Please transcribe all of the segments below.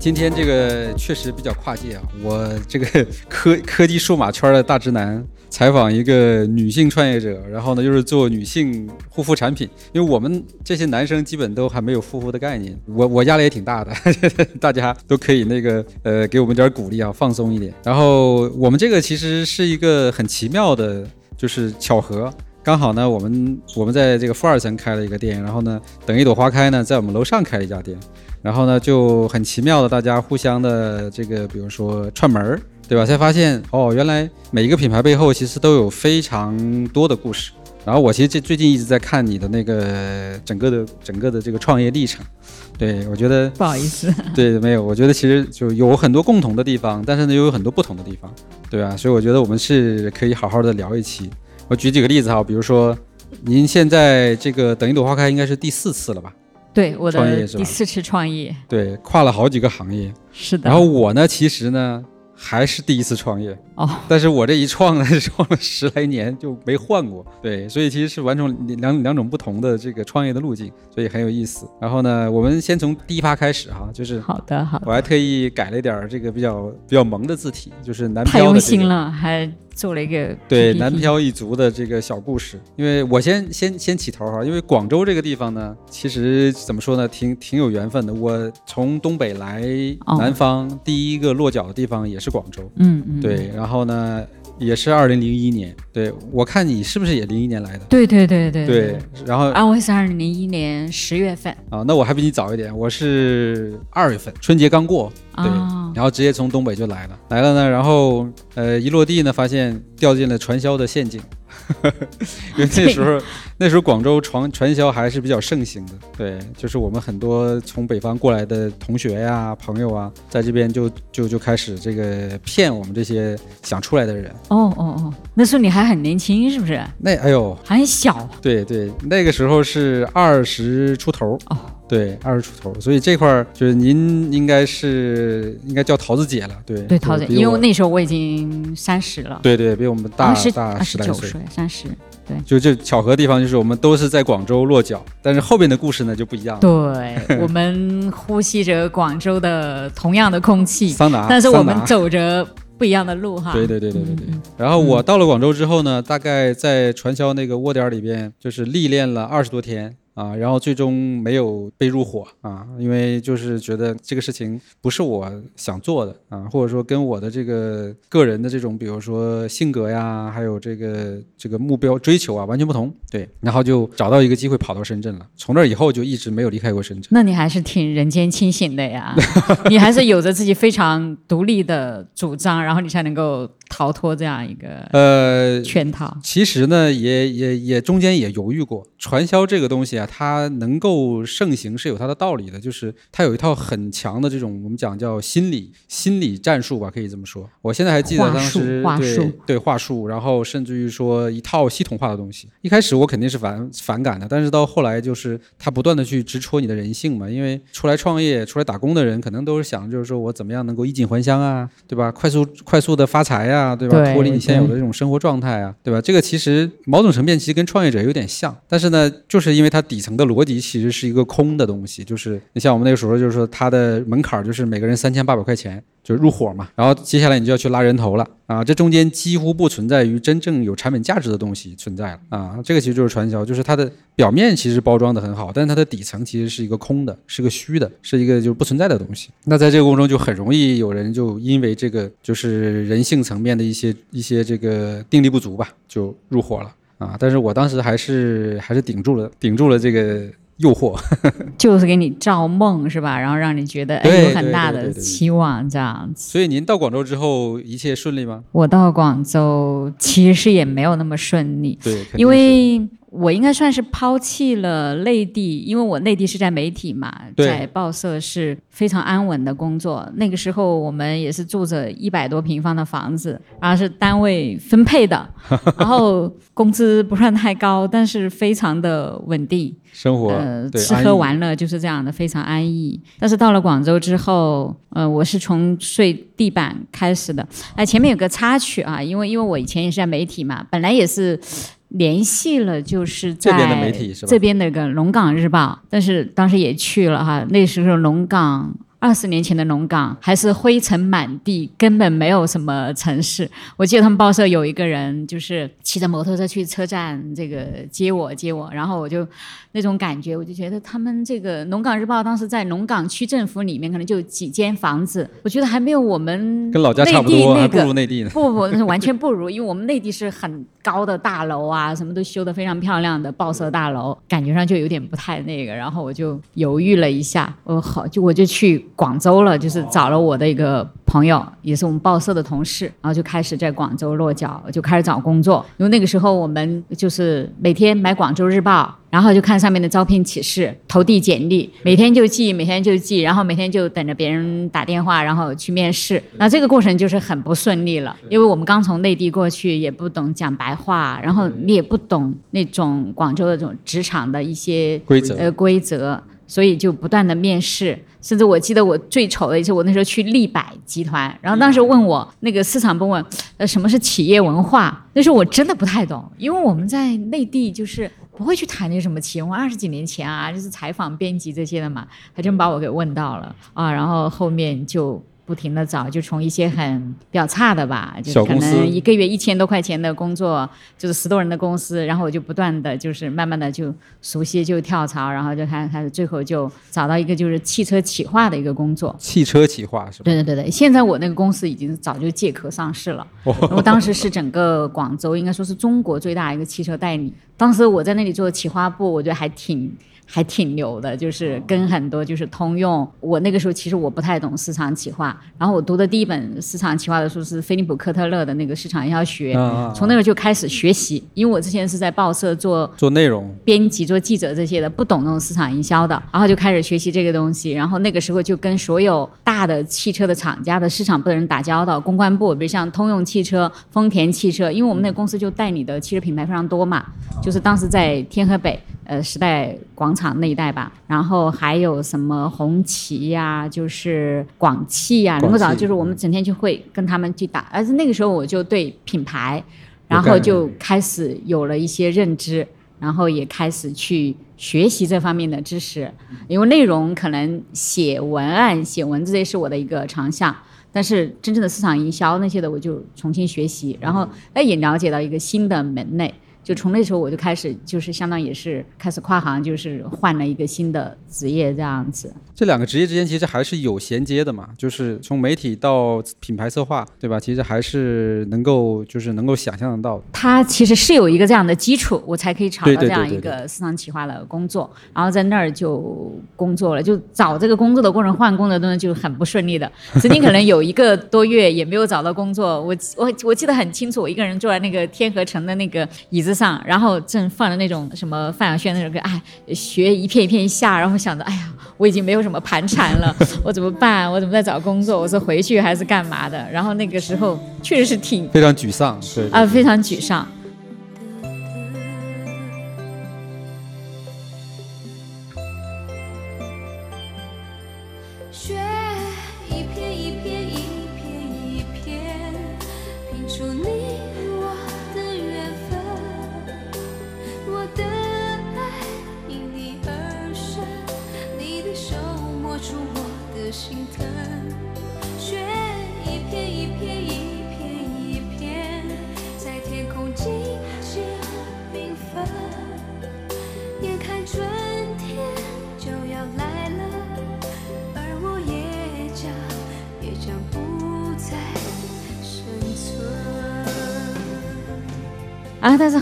今天这个确实比较跨界啊，我这个 科科技数码圈的大直男采访一个女性创业者，然后呢又是做女性护肤产品，因为我们这些男生基本都还没有护肤的概念，我我压力也挺大的，大家都可以那个呃给我们点鼓励啊，放松一点。然后我们这个其实是一个很奇妙的，就是巧合。刚好呢，我们我们在这个负二层开了一个店，然后呢，等一朵花开呢，在我们楼上开了一家店，然后呢，就很奇妙的，大家互相的这个，比如说串门儿，对吧？才发现哦，原来每一个品牌背后其实都有非常多的故事。然后我其实这最近一直在看你的那个 整个的整个的这个创业历程，对我觉得不好意思，对，没有，我觉得其实就有很多共同的地方，但是呢又有很多不同的地方，对吧？所以我觉得我们是可以好好的聊一期。我举几个例子哈，比如说，您现在这个等一朵花开应该是第四次了吧？对，我的第四次创业，对，跨了好几个行业。是的。然后我呢，其实呢还是第一次创业，哦，但是我这一创呢，创了十来年就没换过。对，所以其实是完全两两种不同的这个创业的路径，所以很有意思。然后呢，我们先从第一趴开始哈，就是好的好的，我还特意改了一点儿这个比较比较萌的字体，就是南太用漂的这个。心了，还做了一个对南漂一族的这个小故事，因为我先先先起头哈，因为广州这个地方呢，其实怎么说呢，挺挺有缘分的。我从东北来哦。南方，第一个落脚的地方也是广州，嗯嗯，对，然后呢也是二零零一年，对我看你是不是也零一年来的？对对对对对，然后啊，我也是二零零一年十月份啊，那我还比你早一点，我是二月份，春节刚过，对，啊，然后直接从东北就来了，来了呢，然后呃一落地呢，发现掉进了传销的陷阱，因为那时候那时候广州传传销还是比较盛行的，对，就是我们很多从北方过来的同学呀、朋友啊，在这边就就就开始这个骗我们这些想出来的人，哦哦哦，那时候你还很年轻，是不是？那哎呦，还很小对对，那个时候是二十出头哦。对，二十出头，所以这块儿就是您应该是应该叫桃子姐了，对对，桃子，因为那时候我已经三十了，对对，比我们大二十大二十来岁。十九岁，三十，对就这巧合的地方就是我们都是在广州落脚，但是后边的故事呢就不一样了。对，我们呼吸着广州的同样的空气，桑拿，但是我们走着不一样的路哈。对对对对对对。嗯然后我到了广州之后呢，大概在传销那个窝点儿里边，就是历练了二十多天。啊，然后最终没有被入伙啊，因为就是觉得这个事情不是我想做的啊，或者说跟我的这个个人的这种，比如说性格呀，还有这个这个目标追求啊，完全不同。对，然后就找到一个机会跑到深圳了，从那以后就一直没有离开过深圳。那你还是挺人间清醒的呀，你还是有着自己非常独立的主张，然后你才能够逃脱这样一个呃，圈套。其实呢，也也也中间也犹豫过。传销这个东西啊，它能够盛行是有它的道理的，就是它有一套很强的这种我们讲叫心理心理战术吧，可以这么说。我现在还记得当时对对话术，然后甚至于说一套系统化的东西。一开始我肯定是反反感的，但是到后来就是它不断的去直戳你的人性嘛，因为出来创业、出来打工的人，可能都是想就是说我怎么样能够衣锦还乡啊，对吧？快速快速的发财呀、对吧？对脱离你现有的这种生活状态啊，对吧？这个其实某种层面其实跟创业者有点像，但是呢，就是因为它底层的逻辑其实是一个空的东西，就是你像我们那个时候就是说它的门槛就是每个人三千八百块钱。就是入伙嘛，然后接下来你就要去拉人头了啊，这中间几乎不存在于真正有产品价值的东西存在了啊，这个其实就是传销，就是它的表面其实包装的很好，但是它的底层其实是一个空的，是个虚的，是一个就是不存在的东西。那在这个过程中就很容易有人就因为这个就是人性层面的一些一些这个定力不足吧，就入伙了啊。但是我当时还是还是顶住了，顶住了这个诱惑。就是给你造梦是吧？然后让你觉得有很大的期望这样子。所以您到广州之后一切顺利吗？我到广州其实也没有那么顺利，对，因为我应该算是抛弃了内地，因为我内地是在媒体嘛，在报社是非常安稳的工作。那个时候我们也是住着一百多平方的房子，然后是单位分配的，然后工资不算太高，但是非常的稳定。生活吃喝玩乐就是这样的，非常安逸。但是到了广州之后，呃，我是从睡地板开始的。哎、前面有个插曲啊，因为因为我以前也是在媒体嘛，本来也是联系了，就是在这边的媒体是吧这边那个龙岗日报，但是当时也去了哈，那时候龙岗。二十年前的龙岗还是灰尘满地，根本没有什么城市。我记得他们报社有一个人，就是骑着摩托车去车站这个接我接我，然后我就那种感觉，我就觉得他们这个龙岗日报当时在龙岗区政府里面可能就几间房子，我觉得还没有我们跟老家差不多，还不如内地呢。不 不不，完全不如，因为我们内地是很高的大楼啊，什么都修得非常漂亮的报社大楼，感觉上就有点不太那个。然后我就犹豫了一下，我好就我就去广州了，就是找了我的一个朋友，也是我们报社的同事，然后就开始在广州落脚，就开始找工作。因为那个时候我们就是每天买《广州日报》。然后就看上面的招聘启事，投递简历，每天就寄，每天就寄，然后每天就等着别人打电话，然后去面试。那这个过程就是很不顺利了，因为我们刚从内地过去，也不懂讲白话，然后你也不懂那种广州的这种职场的一些规则呃规则，所以就不断的面试。甚至我记得我最丑的一次，我那时候去立百集团，然后当时问我那个市场部问，呃，什么是企业文化？那时候我真的不太懂，因为我们在内地就是不会去谈那什么企业文化。二十几年前啊，就是采访编辑这些的嘛，还真把我给问到了啊，然后后面就。不停的找，就从一些很比较差的吧，就可能一个月一千多块钱的工作，就是十多人的公司，然后我就不断的就是慢慢的就熟悉，就跳槽，然后就开开始，最后就找到一个就是汽车企划的一个工作。汽车企划是吧？对对对对，现在我那个公司已经早就借壳上市了，我当时是整个广州应该说是中国最大一个汽车代理，当时我在那里做企划部，我觉得还挺。还挺牛的，就是跟很多就是通用。我那个时候其实我不太懂市场企划，然后我读的第一本市场企划的书是菲利普科特勒的那个市场营销学，从那个就开始学习。因为我之前是在报社做做内容编辑、做记者这些的，不懂那种市场营销的，然后就开始学习这个东西。然后那个时候就跟所有大的汽车的厂家的市场部的人打交道，公关部，比如像通用汽车、丰田汽车，因为我们那公司就代理的汽车品牌非常多嘛，就是当时在天河北。呃，时代广场那一带吧，然后还有什么红旗呀，就是广汽呀，能够找，就是我们整天就会跟他们去打。而且那个时候我就对品牌，然后就开始有了一些认知，然后也开始去学习这方面的知识。因为内容可能写文案、写文字这是我的一个长项，但是真正的市场营销那些的，我就重新学习，然后哎也了解到一个新的门类。就从那时候我就开始，就是相当于也是开始跨行，就是换了一个新的职业这样子。这两个职业之间其实还是有衔接的嘛，就是从媒体到品牌策划，对吧？其实还是能够就是能够想象得到。它其实是有一个这样的基础，我才可以找到这样一个市场企划的工作，然后在那儿就工作了。就找这个工作的过程，换工作的就很不顺利的，曾经可能有一个多月也没有找到工作。我我我记得很清楚，我一个人坐在那个天河城的那个椅子上。然后正放着那种什么范晓萱那首歌，哎，雪一片一片下，然后想着，哎呀，我已经没有什么盘缠了，我怎么办？我怎么在找工作？我是回去还是干嘛的？然后那个时候确实是挺非常沮丧，对啊，非常沮丧。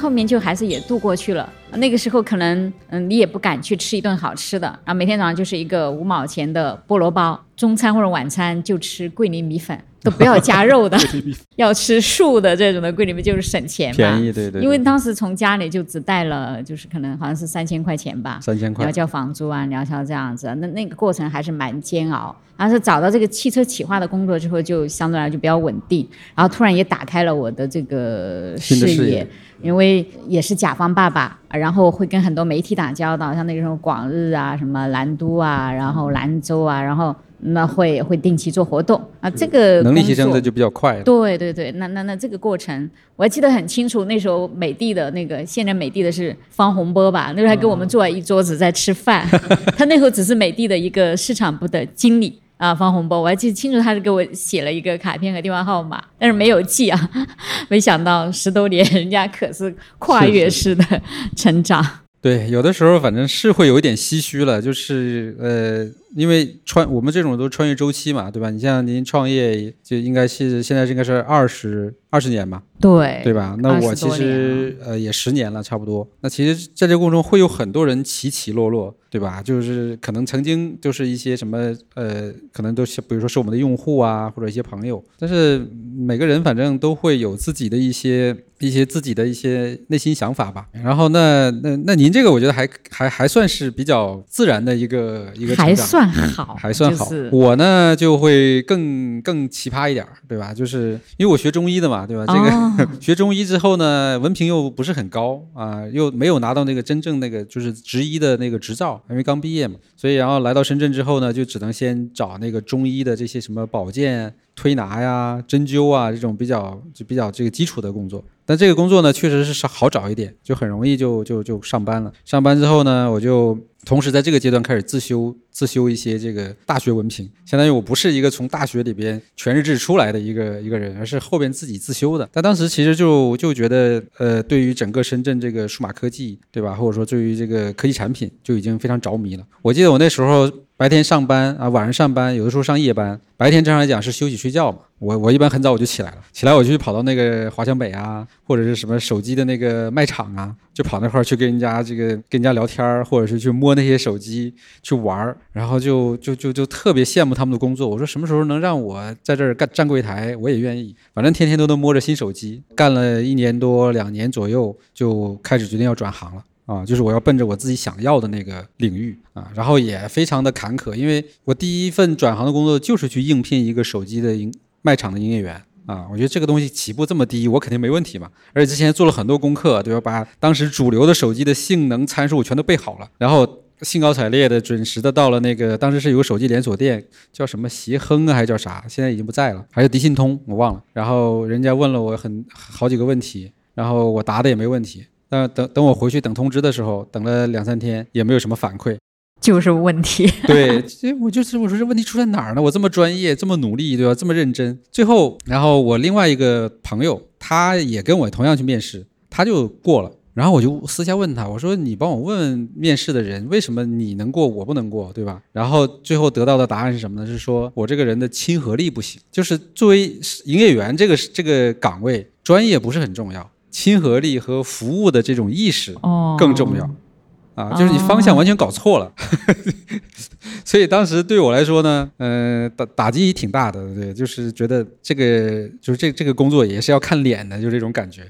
后面就还是也度过去了。那个时候可能，嗯，你也不敢去吃一顿好吃的，然后每天早上就是一个五毛钱的菠萝包，中餐或者晚餐就吃桂林米粉，都不要加肉的，要吃素的这种的桂林米就是省钱嘛，便宜对对。因为当时从家里就只带了，就是可能好像是三千块钱吧，三千块，要交房租啊，你要交这样子，那那个过程还是蛮煎熬。然后是找到这个汽车企划的工作之后，就相对来就比较稳定，然后突然也打开了我的这个视野。因为也是甲方爸爸，然后会跟很多媒体打交道，像那个时候广日啊、什么兰都啊、然后兰州啊，然后那会会定期做活动啊。这个能力提升的就比较快。对对对，那那那这个过程我还记得很清楚。那时候美的的那个现在美的的是方洪波吧？那时候还跟我们坐在一桌子在吃饭。他那时候只是美的的一个市场部的经理。啊发红包，我还记得清楚，他是给我写了一个卡片和电话号码，但是没有记啊。没想到十多年，人家可是跨越式的成长。对，有的时候反正是会有一点唏嘘了，就是呃。因为穿我们这种都穿越周期嘛，对吧？你像您创业就应该是现在应该是二十二十年吧，对对吧？那我其实呃也十年了，差不多。那其实在这个过程中会有很多人起起落落，对吧？就是可能曾经就是一些什么呃，可能都是比如说是我们的用户啊，或者一些朋友。但是每个人反正都会有自己的一些一些自己的一些内心想法吧。然后那那那您这个我觉得还还还算是比较自然的一个一个成长。算好，还算好。我呢就会更更奇葩一点，对吧？就是因为我学中医的嘛，对吧？这个 学中医之后呢，文凭又不是很高啊，又没有拿到那个真正那个就是执医的那个执照，因为刚毕业嘛。所以然后来到深圳之后呢，就只能先找那个中医的这些什么保健、推拿呀、针灸啊这种比较就比较这个基础的工作。但这个工作呢，确实是好找一点，就很容易就就就上班了。上班之后呢，我就。同时，在这个阶段开始自修自修一些这个大学文凭，相当于我不是一个从大学里边全日制出来的一个一个人，而是后边自己自修的。但当时其实就就觉得，呃，对于整个深圳这个数码科技，对吧？或者说对于这个科技产品，就已经非常着迷了。我记得我那时候。白天上班啊，晚上上班，有的时候上夜班。白天正常来讲是休息睡觉嘛。我我一般很早我就起来了，起来我就去跑到那个华强北啊，或者是什么手机的那个卖场啊，就跑那块去跟人家这个跟人家聊天儿，或者是去摸那些手机去玩儿，然后就就就就特别羡慕他们的工作。我说什么时候能让我在这儿干站柜台，我也愿意。反正天天都能摸着新手机，干了一年多两年左右，就开始决定要转行了。啊，就是我要奔着我自己想要的那个领域啊，然后也非常的坎坷，因为我第一份转行的工作就是去应聘一个手机的营卖场的营业员啊，我觉得这个东西起步这么低，我肯定没问题嘛，而且之前做了很多功课，对吧？把当时主流的手机的性能参数全都背好了，然后兴高采烈的准时的到了那个当时是有个手机连锁店，叫什么协亨啊，还是叫啥？现在已经不在了，还是迪信通，我忘了。然后人家问了我很好几个问题，然后我答的也没问题。但等等我回去等通知的时候，等了两三天也没有什么反馈，就是问题。对，这我就是我说这问题出在哪儿呢？我这么专业，这么努力，对吧？这么认真，最后，然后我另外一个朋友，他也跟我同样去面试，他就过了。然后我就私下问他，我说你帮我问问面试的人，为什么你能过，我不能过，对吧？然后最后得到的答案是什么呢？是说我这个人的亲和力不行，就是作为营业员这个这个岗位，专业不是很重要。亲和力和服务的这种意识更重要。啊，就是你方向完全搞错了，所以当时对我来说呢，呃，打打击挺大的，对，就是觉得这个就是这这个工作也是要看脸的，就这种感觉，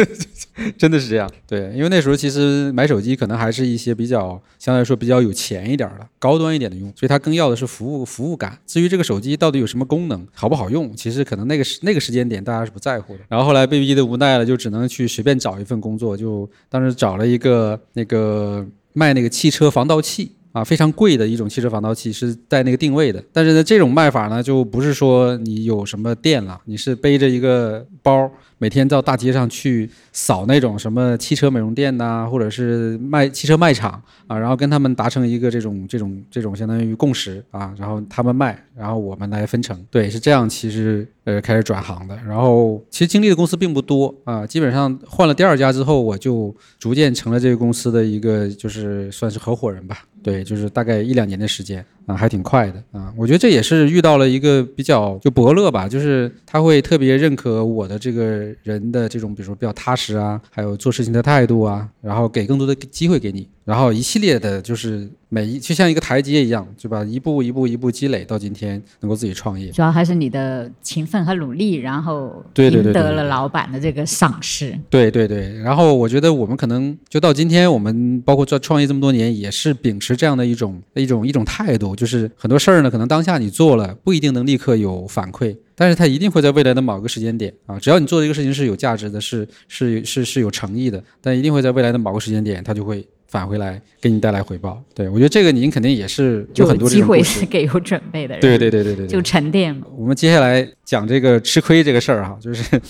真的是这样，对，因为那时候其实买手机可能还是一些比较相对来说比较有钱一点的高端一点的用，所以他更要的是服务服务感。至于这个手机到底有什么功能，好不好用，其实可能那个时那个时间点大家是不在乎的。然后后来被逼的无奈了，就只能去随便找一份工作，就当时找了一个那个。呃，卖那个汽车防盗器啊，非常贵的一种汽车防盗器，是带那个定位的。但是呢，这种卖法呢，就不是说你有什么店了，你是背着一个包。每天到大街上去扫那种什么汽车美容店呐，或者是卖汽车卖场啊，然后跟他们达成一个这种这种这种相当于共识啊，然后他们卖，然后我们来分成。对，是这样。其实呃开始转行的，然后其实经历的公司并不多啊，基本上换了第二家之后，我就逐渐成了这个公司的一个就是算是合伙人吧。对，就是大概一两年的时间啊，还挺快的啊。我觉得这也是遇到了一个比较就伯乐吧，就是他会特别认可我的这个人的这种，比如说比较踏实啊，还有做事情的态度啊，然后给更多的机会给你。然后一系列的，就是每一就像一个台阶一样，对吧？一步一步一步积累到今天，能够自己创业。主要还是你的勤奋和努力，然后赢得了老板的这个赏识。对对对。然后我觉得我们可能就到今天，我们包括做创业这么多年，也是秉持这样的一种一种一种态度，就是很多事儿呢，可能当下你做了不一定能立刻有反馈，但是它一定会在未来的某个时间点啊，只要你做这个事情是有价值的，是是是是有诚意的，但一定会在未来的某个时间点，它就会。返回来给你带来回报，对我觉得这个您肯定也是有很多机会是 给有准备的人，对对对对对，就沉淀了。我们接下来讲这个吃亏这个事儿哈，就是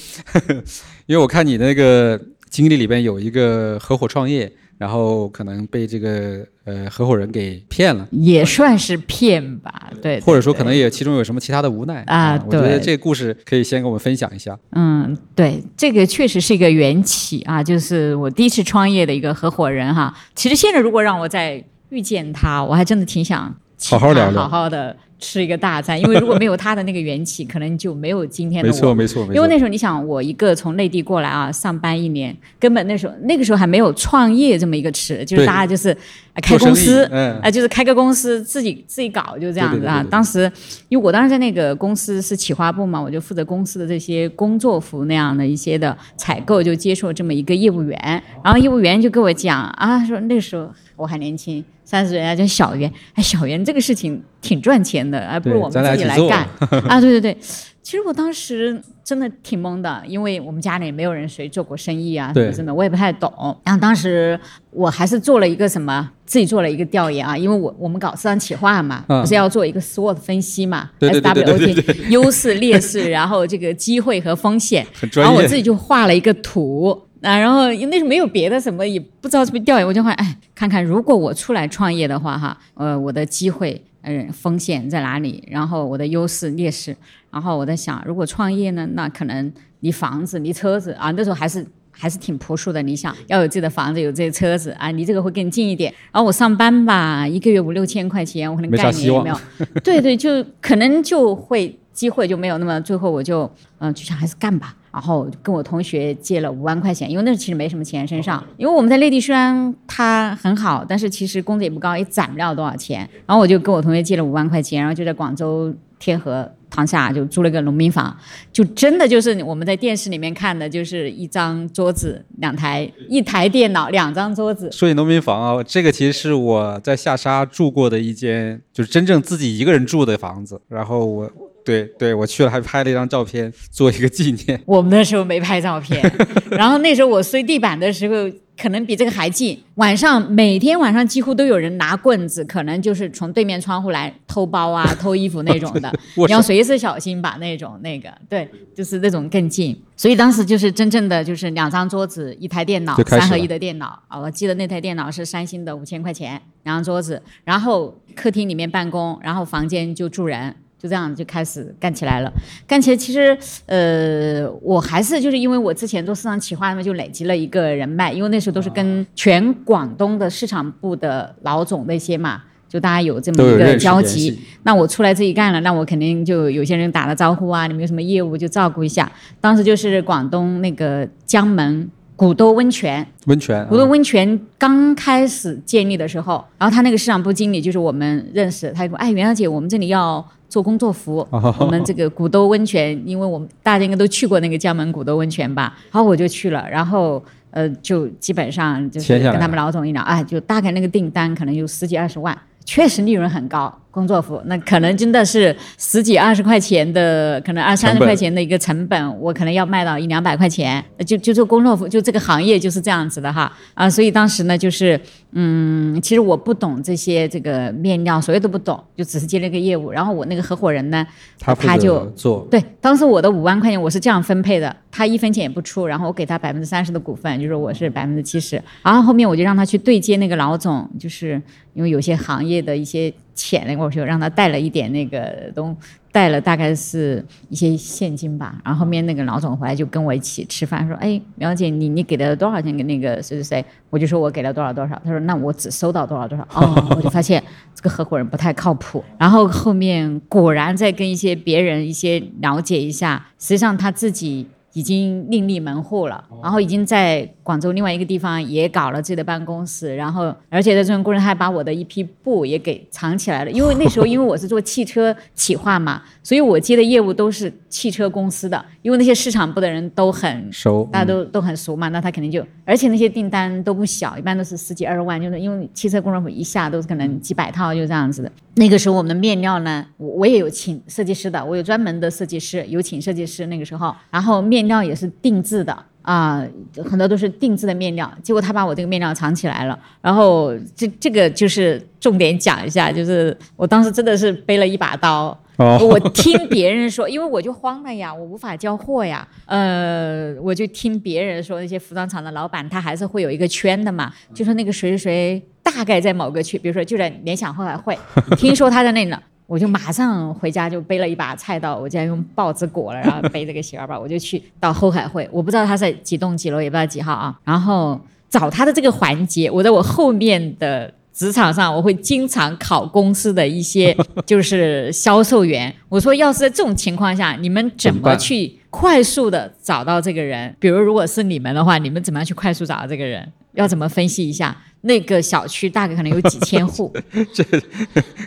因为我看你那个经历里边有一个合伙创业，然后可能被这个呃合伙人给骗了。也算是骗吧，对，或者说可能也其中有什么其他的无奈啊我觉得这个故事可以先跟我们分享一下。嗯，对，这个确实是一个缘起啊，就是我第一次创业的一个合伙人哈。其实现在如果让我再遇见他，我还真的挺想好好聊聊好好的吃一个大餐，因为如果没有他的那个缘起，可能就没有今天的我。没错，没错，没错。因为那时候你想，我一个从内地过来啊，上班一年，根本那时候那个时候还没有创业这么一个词，就是大家就是、呃开公司，啊、嗯就是开个公司自己自己搞，就这样子啊。对对对对对当时因为我当时在那个公司是企划部嘛，我就负责公司的这些工作服那样的一些的采购，就接触了这么一个业务员，然后业务员就跟我讲啊，说那个时候我还年轻。三十人家叫小袁，哎，小袁这个事情挺赚钱的，还不如我们自己来干。啊！对对对，其实我当时真的挺懵的，因为我们家里没有人谁做过生意啊，对。真的我也不太懂。然后当时我还是做了一个什么，自己做了一个调研啊，因为我我们搞市场企划嘛，嗯。不是要做一个 SWOT 分析嘛，SWOT 优势劣势，然后这个机会和风险，很专业。然后我自己就画了一个图。啊，然后那时候没有别的什么，也不知道是不是调研，我就会，哎，看看如果我出来创业的话，哈，呃，我的机会，嗯、风险在哪里？然后我的优势劣势，然后我在想，如果创业呢，那可能离房子、离车子啊，那时候还是还是挺朴素的理想，要有自己的房子，有自己的车子啊，离这个会更近一点。然后我上班吧，一个月五六千块钱，我可能概念也没有，对对，就可能就会机会就没有那么，最后我就嗯、就想还是干吧。然后跟我同学借了五万块钱，因为那时候其实没什么钱身上，因为我们在内地虽然他很好，但是其实工资也不高，也攒不了多少钱。然后我就跟我同学借了五万块钱，然后就在广州天河塘下就租了个农民房，就真的就是我们在电视里面看的，就是一张桌子、两台一台电脑、两张桌子，说起农民房啊，这个其实是我在下沙住过的一间，就是真正自己一个人住的房子。然后我对对，我去了还拍了一张照片做一个纪念。我们那时候没拍照片，然后那时候我睡地板的时候，可能比这个还近。晚上每天晚上几乎都有人拿棍子，可能就是从对面窗户来偷包啊、偷衣服那种的。你要随时小心把，那种那个对，就是那种更近。所以当时就是真正的就是两张桌子、一台电脑三合一的电脑啊。我记得那台电脑是三星的，五千块钱，两张桌子，然后客厅里面办公，然后房间就住人。就这样就开始干起来了，干起来其实呃，我还是就是因为我之前做市场企划嘛，就累积了一个人脉，因为那时候都是跟全广东的市场部的老总那些嘛，就大家有这么一个交集。那我出来自己干了，那我肯定就有些人打了招呼啊，你们有什么业务就照顾一下。当时就是广东那个江门古兜温泉，温泉啊，古兜温泉刚开始建立的时候，然后他那个市场部经理就是我们认识，他就说：“哎，袁小姐，我们这里要做工作服，哦。我们这个古兜温泉，因为我们大家应该都去过那个江门古兜温泉吧？”然后我就去了，然后呃，就基本上就是跟他们老总一聊，哎，就大概那个订单可能有十几二十万。确实利润很高，工作服那可能真的是十几二十块钱的，可能二三十块钱的一个成本，我可能要卖到一两百块钱，就就做工作服，就这个行业就是这样子的哈。啊，所以当时呢，就是嗯，其实我不懂这些这个面料，所有都不懂，就只是接了个业务，然后我那个合伙人呢，他他就做，对，当时我的五万块钱我是这样分配的，他一分钱也不出，然后我给他百分之三十的股份，就是我是百分之七十，然后后面我就让他去对接那个老总，就是因为有些行业的一些钱，我就让他带了一点那个东，带了大概是一些现金吧，然后后面那个老总回来就跟我一起吃饭，说，哎，苗姐，你你给了多少钱给那个谁谁谁？我就说我给了多少多少，他说那我只收到多少多少，哦，我就发现这个合伙人不太靠谱，然后后面果然在跟一些别人一些了解一下，实际上他自己。已经另立门户了，然后已经在广州另外一个地方也搞了自己的办公室，然后而且在这种过程还把我的一批布也给藏起来了。因为那时候因为我是做汽车企划嘛，所以我接的业务都是汽车公司的，因为那些市场部的人都很熟大家都都很熟嘛，那他肯定就，而且那些订单都不小，一般都是十几二十万，就是因为汽车工作服一下都是可能几百套，就这样子的。那个时候我们的面料呢，我我也有请设计师的，我有专门的设计师，有请设计师那个时候，然后面料也是定制的。啊、很多都是定制的面料，结果他把我这个面料藏起来了，然后这这个就是重点讲一下，就是我当时真的是背了一把刀，哦，我听别人说，因为我就慌了呀，我无法交货呀。呃，我就听别人说，那些服装厂的老板他还是会有一个圈的嘛，就说那个谁谁谁大概在某个区，比如说就在联想后海汇，听说他在那呢。我就马上回家，就背了一把菜刀，我竟然用报纸裹了，然后背这个洗发包，我就去到后海汇。我不知道他在几栋几楼，也不知道几号啊。然后找他的这个环节，我在我后面的职场上，我会经常考公司的一些 就是销售员。我说，要是在这种情况下，你们怎么去快速的找到这个人？比如，如果是你们的话，你们怎么样去快速找到这个人？要怎么分析一下？那个小区大概可能有几千户，这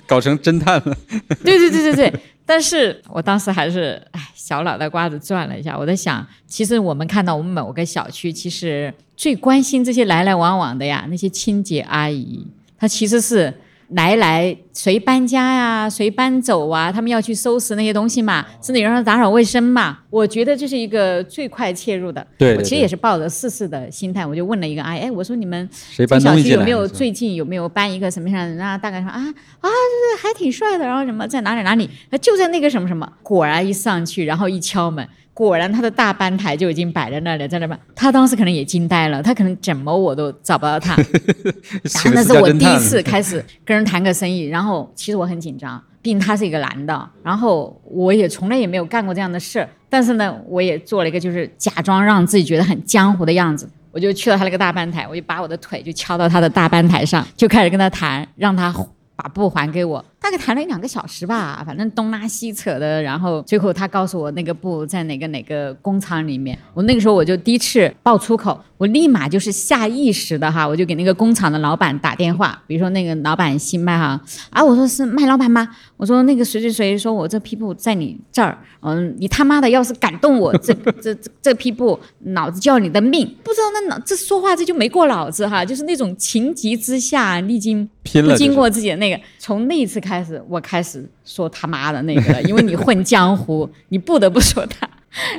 搞成侦探了。对对对对对，但是我当时还是哎，小脑袋瓜子转了一下，我在想，其实我们看到我们某个小区，其实最关心这些来来往往的呀，那些清洁阿姨，她其实是。来来，谁搬家呀？谁搬走啊？他们要去收拾那些东西嘛，甚至有人打扫卫生嘛。我觉得这是一个最快切入的。对，我其实也是抱着试试的心态，我就问了一个阿姨，哎，我说你们谁搬小区有没有最近有没有搬一个什么样的人啊？大概说啊啊，还挺帅的，然后什么在哪里哪里？就在那个什么什么。果然一上去，然后一敲门。果然，他的大班台就已经摆在那里，在那边。他当时可能也惊呆了，他可能怎么我都找不到他。然后那是我第一次开始跟人谈个生意，然后其实我很紧张，毕竟他是一个男的，然后我也从来也没有干过这样的事儿。但是呢，我也做了一个就是假装让自己觉得很江湖的样子，我就去了他那个大班台，我就把我的腿就敲到他的大班台上，就开始跟他谈，让他把布还给我。大概谈了一两个小时吧，反正东拉西扯的，然后最后他告诉我那个布在哪个哪个工厂里面。我那个时候我就第一次爆粗口，我立马就是下意识的哈，我就给那个工厂的老板打电话，比如说那个老板姓麦哈，啊，我说是麦老板吗？我说那个谁谁谁说我这批布在你这儿，嗯，你他妈的要是敢动我这 这这这批布，老子就要你的命。不知道那脑这说话这就没过脑子哈，就是那种情急之下，历经不经过自己的那个，从那一次开。始，我开始说他妈的那个，因为你混江湖，你不得不说他。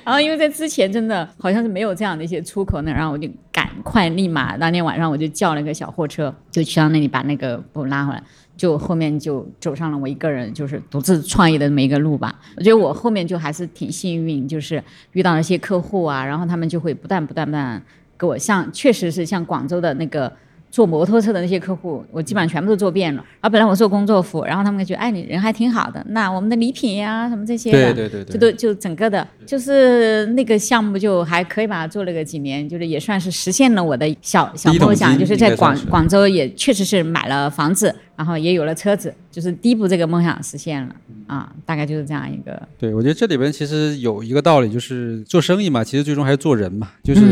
然后，因为在之前真的好像是没有这样的一些出口呢，然后我就赶快立马当天晚上我就叫了个小货车，就去到那里把那个布拉回来，就后面就走上了我一个人就是独自创业的这么一个路吧。我觉得我后面就还是挺幸运，就是遇到了一些客户啊，然后他们就会不断不断不断给我像，确实是像广州的那个。坐摩托车的那些客户，我基本上全部都做遍了。而本来我做工作服，然后他们觉得，哎，你人还挺好的。那我们的礼品呀，什么这些的，对对对，就都就整个的，就是那个项目就还可以吧，做了个几年，就是也算是实现了我的小小梦想，就是在广广州也确实是买了房子。然后也有了车子，就是第一步这个梦想实现了啊，大概就是这样一个。对，我觉得这里边其实有一个道理，就是做生意嘛，其实最终还是做人嘛，就是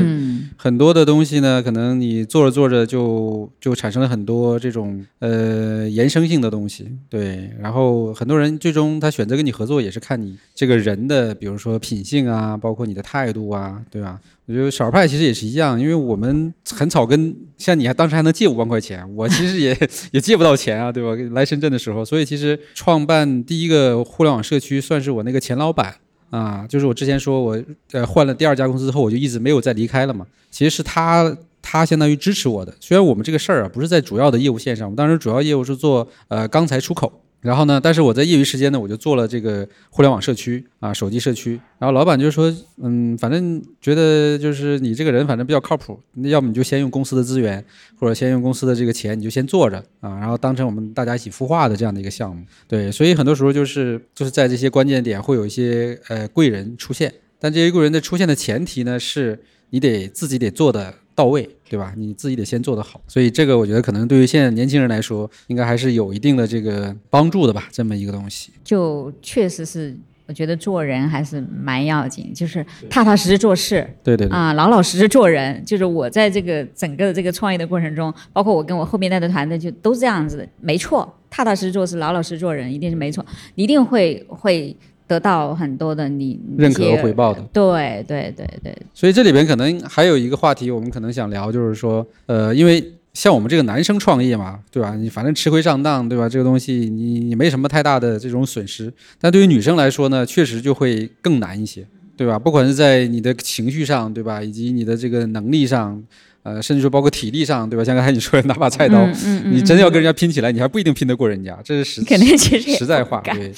很多的东西呢，可能你做着做着就就产生了很多这种呃延伸性的东西。对，然后很多人最终他选择跟你合作，也是看你这个人的，比如说品性啊，包括你的态度啊，对吧？我觉得少儿派其实也是一样，因为我们很草根像你还当时还能借五万块钱，我其实也 也借不到钱啊，对吧？来深圳的时候，所以其实创办第一个互联网社区算是我那个前老板啊，就是我之前说我呃换了第二家公司之后，我就一直没有再离开了嘛。其实是他他相当于支持我的，虽然我们这个事儿啊不是在主要的业务线上，我们当时主要业务是做呃钢材出口。然后呢？但是我在业余时间呢，我就做了这个互联网社区啊，手机社区。然后老板就说，嗯，反正觉得就是你这个人反正比较靠谱，那要么你就先用公司的资源，或者先用公司的这个钱，你就先做着啊，然后当成我们大家一起孵化的这样的一个项目。对，所以很多时候就是就是在这些关键点会有一些呃贵人出现，但这些贵人的出现的前提呢，是你得自己得做的。到位，对吧？你自己得先做得好，所以这个我觉得可能对于现在年轻人来说，应该还是有一定的这个帮助的吧。这么一个东西，就确实是，我觉得做人还是蛮要紧，就是踏踏实实做事。对对啊，老老实实做人。就是我在这个整个的这个创业的过程中，包括我跟我后面带的团队，就都是这样子的。没错，踏踏实实做事，老老实实做人，一定是没错，一定会会。得到很多的你认可和回报的，对对对对。所以这里边可能还有一个话题，我们可能想聊，就是说，呃，因为像我们这个男生创业嘛，对吧？你反正吃亏上当，对吧？这个东西你你没什么太大的这种损失。但对于女生来说呢，确实就会更难一些，对吧？不管是在你的情绪上，对吧？以及你的这个能力上。呃，甚至说包括体力上，对吧？像刚才你说的拿把菜刀，嗯你真的要跟人家拼起来，你还不一定拼得过人家，这是实肯定其实实在话，对。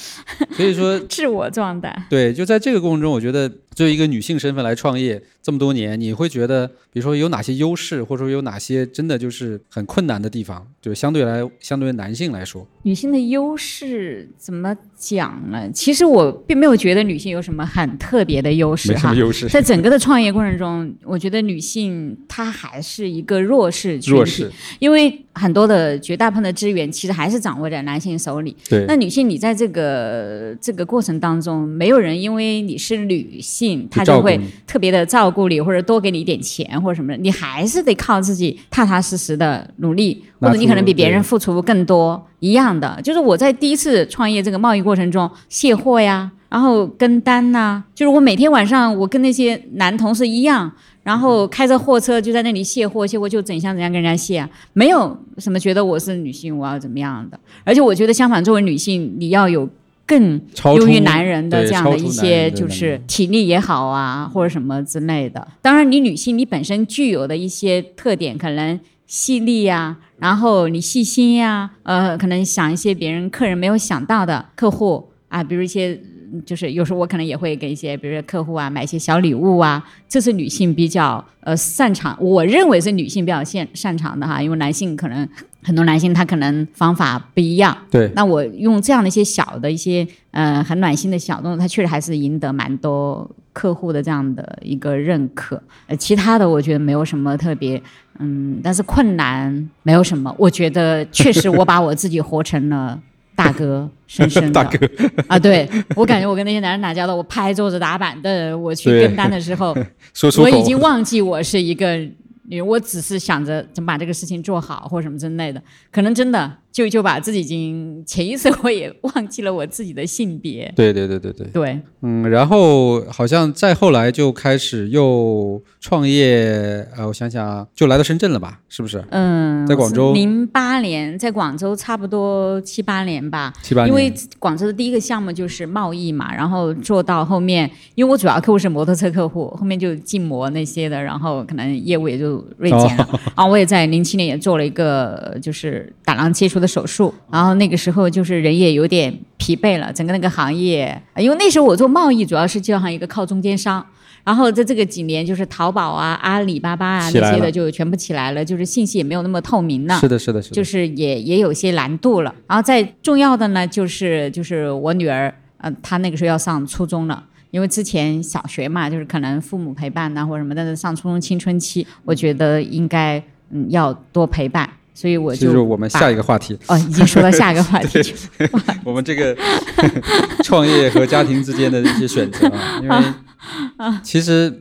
所以说，自我状态。对，就在这个过程中，我觉得作为一个女性身份来创业这么多年，你会觉得，比如说有哪些优势，或者说有哪些真的就是很困难的地方，就相对来相对于男性来说，女性的优势怎么讲呢？其实我并没有觉得女性有什么很特别的优势哈没什么。优势。在整个的创业过程中，我觉得女性她还是一个弱势群体，弱势，因为很多的绝大部分的资源其实还是掌握在男性手里。对那女性，你在这个这个过程当中，没有人因为你是女性，他就会特别的照顾你，或者多给你一点钱或者什么的，你还是得靠自己踏踏实实的努力，或者你可能比别人付出更多，一样的。就是我在第一次创业这个贸易过程中卸货呀，然后跟单呐、就是我每天晚上我跟那些男同事一样。然后开着货车就在那里卸货，卸货就怎样怎样跟人家卸啊，没有什么觉得我是女性我要怎么样的，而且我觉得相反，作为女性你要有更优于男人的这样的一些就是体力也好啊，或者什么之类的。当然，你女性你本身具有的一些特点，可能细腻呀、然后你细心呀、呃，可能想一些别人客人没有想到的客户啊，比如一些。嗯就是有时候我可能也会给一些，比如说客户啊买一些小礼物啊，这是女性比较呃擅长，我认为是女性比较擅擅长的哈，因为男性可能很多男性他可能方法不一样，对，那我用这样的一些小的一些呃很暖心的小动作，他确实还是赢得蛮多客户的这样的一个认可。呃，其他的我觉得没有什么特别，嗯，但是困难没有什么。我觉得确实我把我自己活成了大哥，深深的。大哥，啊，对我感觉我跟那些男人打交道，我拍桌子打板凳，我去对跟单的时候，说出，我已经忘记我是一个女人，我只是想着怎么把这个事情做好或者什么之类的，可能真的就就把自己已经潜意识我也 忘记了我自己的性别。对对对对对，对，嗯，然后好像再后来就开始又创业，呃，我想想啊，就来到深圳了吧？是不是？嗯，在广州零八年，在广州差不多七八年吧。七八年，因为广州的第一个项目就是贸易嘛，然后做到后面，因为我主要客户是摩托车客户，后面就禁摩那些的，然后可能业务也就锐减了。然后我也在零七年也做了一个就是胆囊切除的手术，然后那个时候就是人也有点疲惫了，整个那个行业，因为那时候我做贸易主要是就像一个靠中间商。然后在这个几年，就是淘宝啊、阿里巴巴啊那些的就全部起来了，就是信息也没有那么透明了。是的，是的，是的，就是也也有些难度了。然后再重要的呢，就是就是我女儿，呃，她那个时候要上初中了。因为之前小学嘛，就是可能父母陪伴呐、或者什么，但是上初中青春期，我觉得应该嗯要多陪伴，所以我这就是我们下一个话题，哦已经说到 下一个话题，我们这个 创业和家庭之间的一些选择啊，因为其实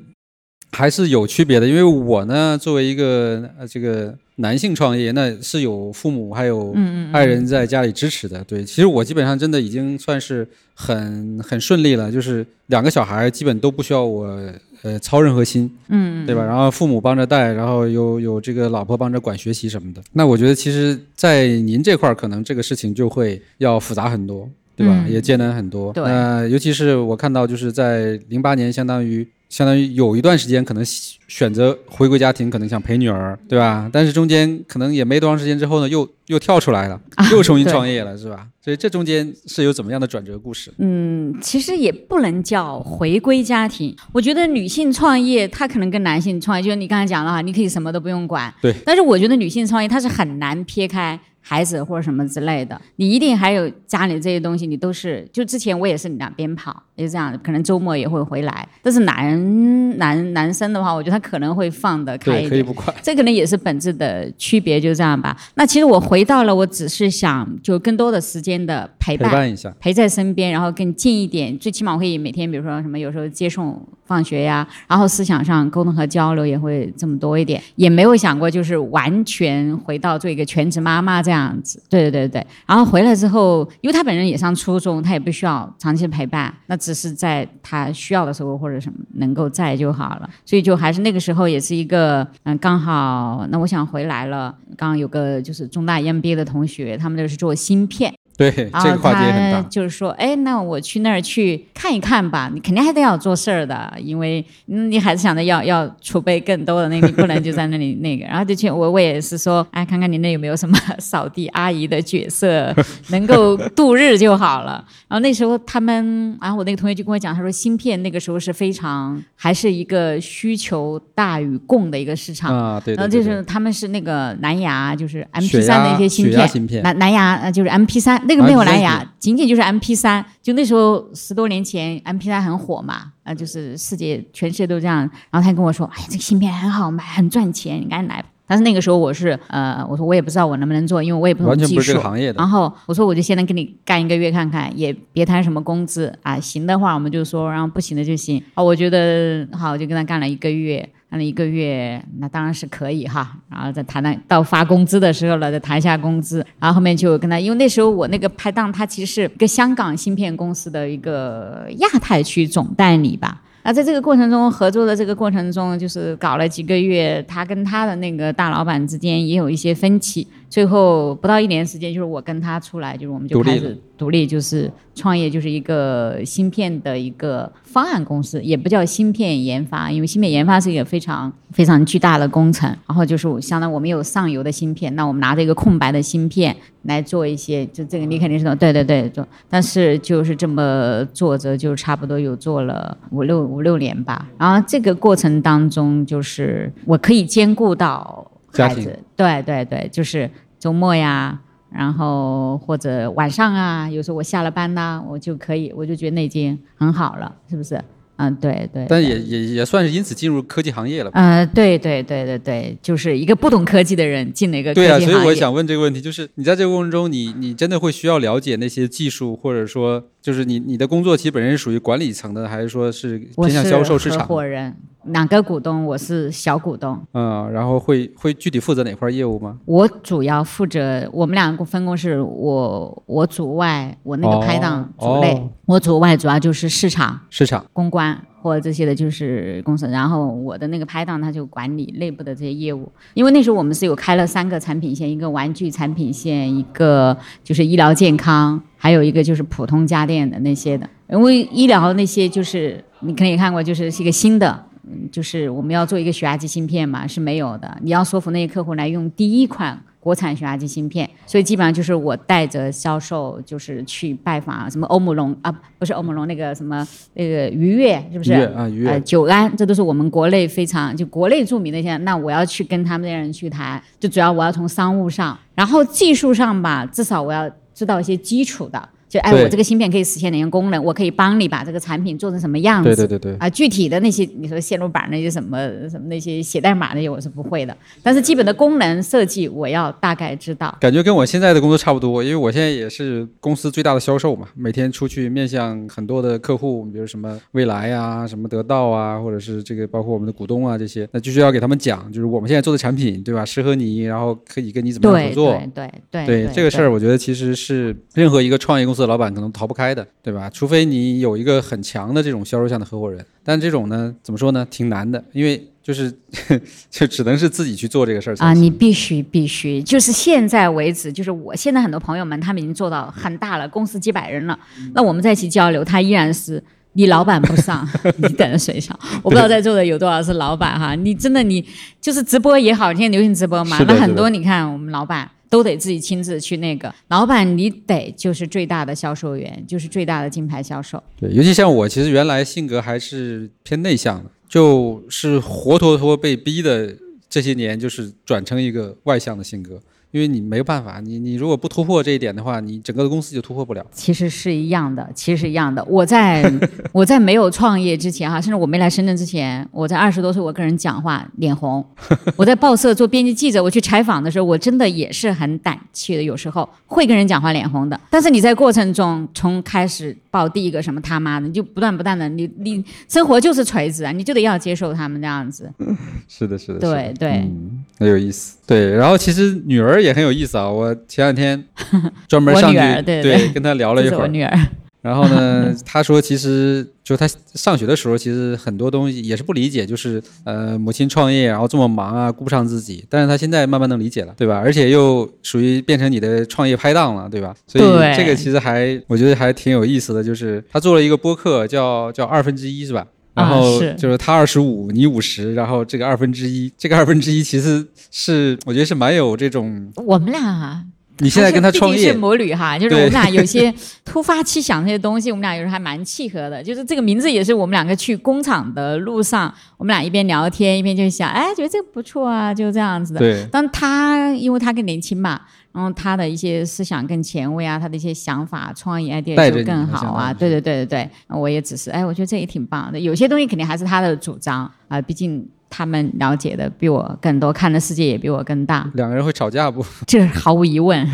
还是有区别的。因为我呢，作为一个呃这个男性创业，那是有父母还有爱人在家里支持的。对，其实我基本上真的已经算是很很顺利了，就是两个小孩基本都不需要我呃操任何心。嗯，对吧？然后父母帮着带，然后有有这个老婆帮着管学习什么的。那我觉得其实，在您这块儿，可能这个事情就会要复杂很多，对吧？嗯也艰难很多。对那尤其是我看到，就是在零八年，相当于相当于有一段时间，可能选择回归家庭，可能想陪女儿，对吧？但是中间可能也没多长时间之后呢，又又跳出来了，啊又重新创业了，是吧？所以这中间是有怎么样的转折故事？嗯，其实也不能叫回归家庭。我觉得女性创业，她可能跟男性创业，就是你刚才讲了哈，你可以什么都不用管。对。但是我觉得女性创业，她是很难撇开孩子或者什么之类的，你一定还有家里这些东西，你都是就之前我也是两边跑，也是这样，可能周末也会回来。但是男人男男生的话，我觉得他可能会放得开，一点。可以不快。这可能也是本质的区别，就这样吧。那其实我回到了，我只是想就更多的时间的陪伴，陪伴一下，陪在身边，然后更近一点。最起码我可以每天，比如说什么，有时候接送放学呀，然后思想上沟通和交流也会这么多一点。也没有想过就是完全回到做一个全职妈妈这这样子。对对对对。然后回来之后，因为他本人也上初中，他也不需要长期陪伴，那只是在他需要的时候或者什么能够在就好了。所以就还是那个时候也是一个嗯，刚好那我想回来了，刚刚有个就是中大 EMBA 的同学，他们那是做芯片。对，然后这个跨界很他大。就是说，哎，那我去那儿去看一看吧，你肯定还得要做事儿的，因为嗯你还是想着要要储备更多的那个，你不能就在那里那个。然后就去我我也是说，哎，看看你那有没有什么扫地阿姨的角色，能够度日就好了。然后那时候他们，然后我那个同学就跟我讲，他说芯片那个时候是非常还是一个需求大于供的一个市场。啊，对然后就是他们是那个蓝牙，就是 MP 三的一些芯片，芯片蓝蓝牙呃就是 MP 三，那个没有蓝牙，仅仅就是 MP 三。就那时候十多年前，MP 三很火嘛，啊、就是世界全世界都这样。然后他跟我说，哎呀，这个芯片很好买，很赚钱，你赶紧来吧。但是那个时候我是呃，我说我也不知道我能不能做，因为我也不懂技术完全不是这个。行业的然。后我说我就先能给你干一个月看看，也别谈什么工资啊，行的话我们就说，然后不行的就行。啊，我觉得好，我就跟他干了一个月，谈了一个月，那当然是可以哈。然后再谈谈到发工资的时候了，再谈一下工资。然后后面就跟他，因为那时候我那个拍档他其实是一个香港芯片公司的一个亚太区总代理吧。那在这个过程中合作的这个过程中，就是搞了几个月，他跟他的那个大老板之间也有一些分歧。最后不到一年时间，就是我跟他出来，就是我们就开始独立，就是创业，就是一个芯片的一个方案公司，也不叫芯片研发，因为芯片研发是一个非常非常巨大的工程。然后就是相当于我们有上游的芯片，那我们拿着一个空白的芯片来做一些，就这个你肯定是懂，对对对，做。但是就是这么做着，就差不多有做了五六五六年吧。然后这个过程当中，就是我可以兼顾到孩子，对对对，就是周末呀。然后或者晚上啊，有时候我下了班呐、我就可以，我就觉得那已经很好了，是不是？嗯，对对。对但也也也算是因此进入科技行业了。呃，对对对对对，就是一个不懂科技的人进了一个科对啊，技行业。所以我想问这个问题，就是你在这个过程中，你你真的会需要了解那些技术，或者说，就是你你的工作其实本身是属于管理层的，还是说是偏向销售市场？合伙人，两个股东，我是小股东。嗯，然后会会具体负责哪块业务吗？我主要负责，我们两个分工是我我主外，我那个拍档哦主内，哦我主外主要就是市场、市场公关或者这些的，就是公司。然后我的那个拍档他就管理内部的这些业务，因为那时候我们是有开了三个产品线，一个玩具产品线，一个就是医疗健康，还有一个就是普通家电的那些的。因为医疗那些就是你可能也看过，就是是一个新的。嗯，就是我们要做一个血压计芯片嘛，是没有的。你要说服那些客户来用第一款国产血压计芯片，所以基本上就是我带着销售，就是去拜访什么欧姆龙啊，不是欧姆龙那个什么那个愉悦，是不是？啊愉悦呃，久安，这都是我们国内非常就国内著名的一些。那我要去跟他们这些人去谈，就主要我要从商务上，然后技术上吧，至少我要知道一些基础的。就哎，我这个芯片可以实现哪些功能？我可以帮你把这个产品做成什么样子？对对对对，啊，具体的那些你说线路板那些什么什么那些写代码那些我是不会的，但是基本的功能设计我要大概知道。感觉跟我现在的工作差不多，因为我现在也是公司最大的销售嘛，每天出去面向很多的客户，比如什么未来呀、什么得到啊，或者是这个包括我们的股东啊这些，那就是要给他们讲，就是我们现在做的产品，对吧？适合你，然后可以跟你怎么样合作。对对对这个事儿，我觉得其实是任何一个创业公司的老板可能逃不开的，对吧？除非你有一个很强的这种销售项的合伙人，但这种呢，怎么说呢，挺难的，因为就是 就只能是自己去做这个事儿啊，你必须必须，就是现在为止，就是我现在很多朋友们他们已经做到很大了，公司几百人了，那我们在一起交流，他依然是。你老板不上，你等着谁上？我不知道在座的有多少是老板哈。你真的你就是直播也好，现在流行直播嘛，那很多你看我们老板都得自己亲自去那个。老板你得就是最大的销售员，就是最大的金牌销售。对，尤其像我，其实原来性格还是偏内向的，就是活脱脱被逼的这些年，就是转成一个外向的性格。因为你没有办法，你你如果不突破这一点的话，你整个的公司就突破不了。其实是一样的，其实是一样的。我在 我在没有创业之前哈，甚至我没来深圳之前，我在二十多岁，我跟人讲话脸红。我在报社做编辑记者，我去采访的时候，我真的也是很胆怯的，有时候会跟人讲话脸红的。但是你在过程中，从开始报第一个什么他妈的，你就不断不断的，你你生活就是锤子啊，你就得要接受他们这样子。是的，是的，对对。嗯，很有意思。对，然后其实女儿也很有意思啊。我前两天 专门上去儿对对跟他聊了一会儿，我女儿，然后呢，他说其实就他上学的时候，其实很多东西也是不理解，就是呃母亲创业，然后这么忙啊，顾不上自己。但是他现在慢慢能理解了，对吧？而且又属于变成你的创业拍档了，对吧？所以这个其实还我觉得还挺有意思的，就是他做了一个播客，叫叫二分之一是吧？然啊后就是他二十五，你五十，然后这个二分之一，这个二分之一其实是我觉得是蛮有这种，我们俩啊。你现在跟他创业毕竟是，母女哈，就是我们俩有些 突发奇想这些东西，我们俩有时候还蛮契合的。就是这个名字也是我们两个去工厂的路上，我们俩一边聊天一边就想，哎，觉得这个不错啊，就这样子的。对但他因为他更年轻嘛，然后他的一些思想更前卫啊，他的一些想法、创意 idea 就更好啊。对对对对对，我也只是哎，我觉得这也挺棒的。有些东西肯定还是他的主张啊、毕竟他们了解的比我更多，看的世界也比我更大，两个人会吵架不？这毫无疑问。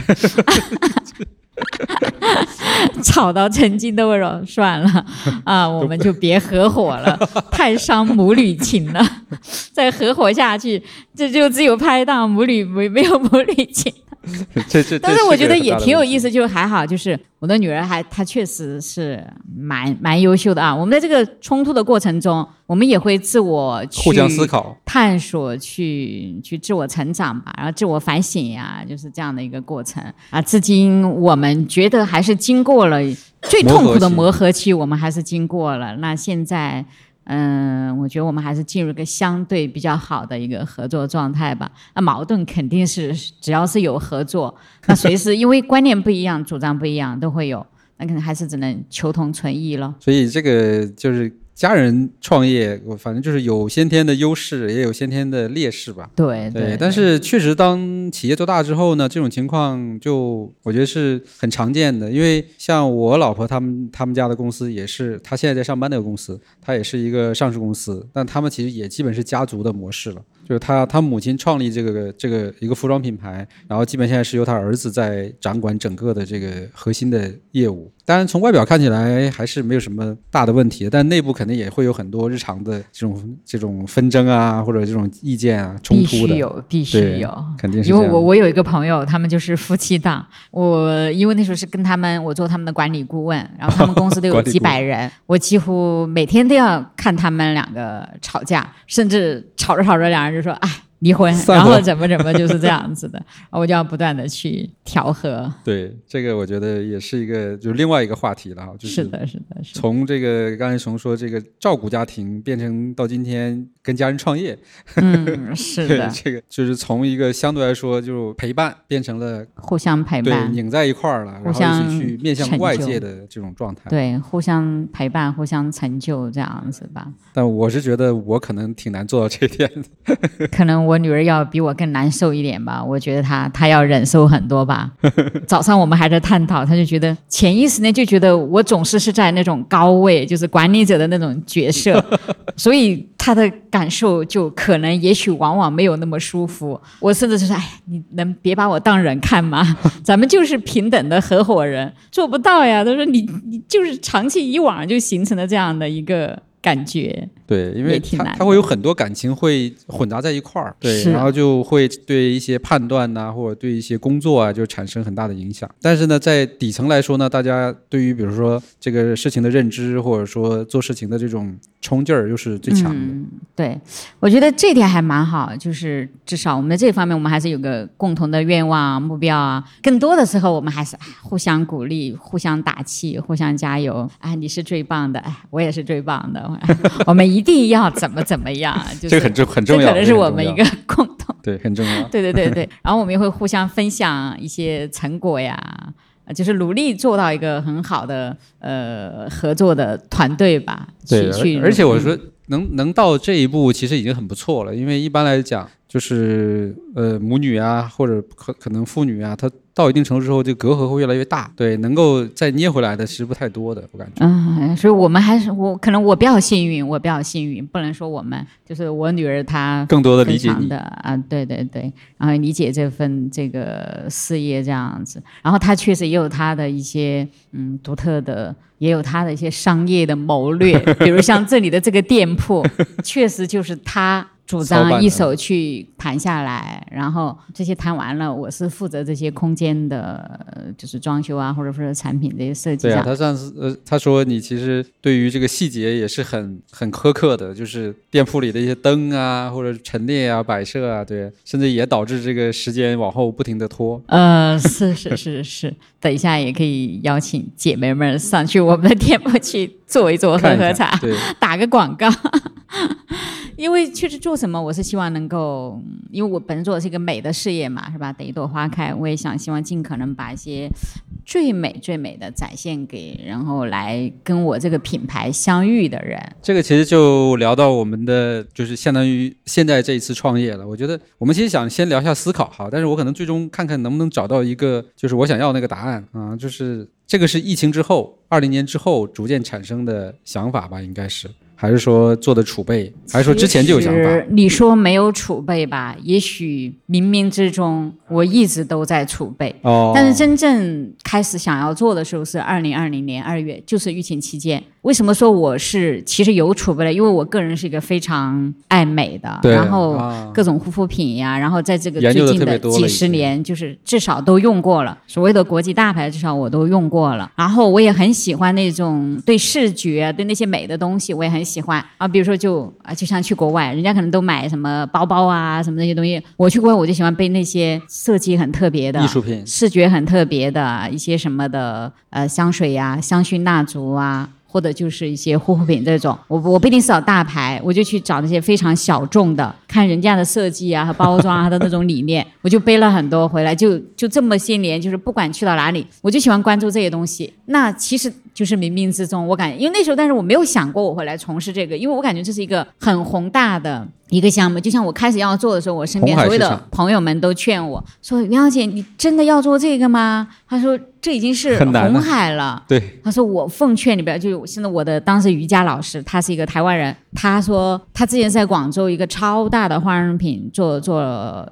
吵到成精都说算了啊，我们就别合伙了，太伤母女情了。再合伙下去，这就只有拍档，母女没没有母女情。这 这，但是我觉得也挺有意思。思，就还好，就是我的女儿还她确实是蛮蛮优秀的啊。我们在这个冲突的过程中，我们也会自我去互相思考，探索、去去自我成长吧，然后自我反省呀，就是这样的一个过程啊。至今我们觉得还是经过了最痛苦的磨合期，我们还是经过了。那现在。嗯，我觉得我们还是进入一个相对比较好的一个合作状态吧。那矛盾肯定是只要是有合作，那随时因为观念不一样、主张不一样都会有，那可能还是只能求同存异了。所以这个就是家人创业，我反正就是有先天的优势，也有先天的劣势吧。对对，但是确实，当企业做大之后呢，这种情况就我觉得是很常见的。因为像我老婆他们他们家的公司也是，她现在在上班那个公司，他也是一个上市公司，但他们其实也基本是家族的模式了。就是他他母亲创立这个这个一个服装品牌，然后基本现在是由他儿子在掌管整个的这个核心的业务。当然，从外表看起来还是没有什么大的问题，但内部肯定也会有很多日常的这种这种纷争啊，或者这种意见啊冲突的。必须有，必须有。肯定是因为我我有一个朋友，他们就是夫妻档。我因为那时候是跟他们，我做他们的管理顾问，然后他们公司都有 几百人，我几乎每天都要看他们两个吵架，甚至吵着吵着，两人就说：“哎，离婚。”然后怎么怎么就是这样子的，我就要不断的去调和。对这个，我觉得也是一个就是另外一个话题了哈，就是的，是的，是。从这个刚才从说这个照顾家庭，变成到今天跟家人创业，嗯，是的，这个就是从一个相对来说就陪伴变成了互相陪对伴，拧在一块儿了，然后一互相起去面向外界的这种状态。对，互相陪伴，互相成就这样子吧。但我是觉得我可能挺难做到这一点的。可能我女儿要比我更难受一点吧，我觉得她她要忍受很多吧。早上我们还在探讨，她就觉得潜意识呢就觉得我总是是在那种高位，就是管理者的那种角色，所以她的感受就可能也许往往没有那么舒服。我甚至就说，哎，你能别把我当人看吗？咱们就是平等的合伙人，做不到呀。她说你你就是长期以往就形成了这样的一个感觉。对，因为他他会有很多感情会混杂在一块儿，对，然后就会对一些判断呐、或者对一些工作啊，就产生很大的影响。但是呢，在底层来说呢，大家对于比如说这个事情的认知，或者说做事情的这种冲劲儿，又是最强的。嗯对，我觉得这点还蛮好，就是至少我们在这方面，我们还是有个共同的愿望啊、目标啊。更多的时候，我们还是哎互相鼓励、互相打气、互相加油。哎，你是最棒的，哎，我也是最棒的，我们一定要怎么怎么样，就是这个很重很重要，这可能是我们一个共同。对很重要。对对对对，然后我们也会互相分享一些成果呀，呃就是努力做到一个很好的呃合作的团队吧。对，而而且我说能能到这一步，其实已经很不错了。因为一般来讲，就是呃母女啊，或者可可能父女啊，她到一定程度之后，这隔阂会越来越大。对，能够再捏回来的其实不太多的，我感觉。嗯，所以我们还是我可能我比较幸运，我比较幸运，不能说我们，就是我女儿她更多的理非解的啊，对对对，然后理解这份这个事业这样子，然后她确实也有她的一些嗯独特的也有他的一些商业的谋略，比如像这里的这个店铺，确实就是他。主张一手去谈下来，然后这些谈完了，我是负责这些空间的，就是装修啊，或者说产品这些设计。对啊，他上次呃，他说你其实对于这个细节也是很很苛刻的，就是店铺里的一些灯啊，或者陈列啊、摆设啊，对，甚至也导致这个时间往后不停的拖。呃，是是是是，等一下也可以邀请姐妹们上去我们的店铺去坐一坐，喝喝茶，对，打个广告。因为确实做什么，我是希望能够，因为我本身做的是一个美的事业嘛，是吧？等一朵花开，我也想希望尽可能把一些最美最美的展现给，然后来跟我这个品牌相遇的人。这个其实就聊到我们的，就是相当于现在这一次创业了。我觉得我们其实想先聊一下思考哈，但是我可能最终看看能不能找到一个，就是我想要那个答案啊，就是这个是疫情之后，二零年之后逐渐产生的想法吧，应该是。还是说做的储备，还是说之前就有想法？你说没有储备吧？也许冥冥之中我一直都在储备。哦。但是真正开始想要做的时候是二零二零年二月，就是疫情期间。为什么说我是其实有储备的？因为我个人是一个非常爱美的，然后各种护肤品呀，然后在这个最近的几十年，就是至少都用过了。所谓的国际大牌，至少我都用过了。然后我也很喜欢那种对视觉、对那些美的东西，我也很喜欢啊。比如说，就啊，就像去国外，人家可能都买什么包包啊，什么那些东西，我去国外我就喜欢背那些设计很特别的艺术品，视觉很特别的一些什么的呃香水呀、香薰蜡烛啊。或者就是一些护肤品这种，我我不一定是找大牌，我就去找那些非常小众的，看人家的设计啊和包装啊的那种理念，我就背了很多回来，就就这么些年，就是不管去到哪里，我就喜欢关注这些东西。那其实就是冥冥之中，我感觉，因为那时候，但是我没有想过我会来从事这个，因为我感觉这是一个很宏大的。一个项目，就像我开始要做的时候，我身边所有的朋友们都劝我说：“袁小姐，你真的要做这个吗？”他说：“这已经是红海了。”对，他说：“我奉劝你不要。”就现在我的当时瑜伽老师，他是一个台湾人，他说他之前在广州一个超大的化妆品做做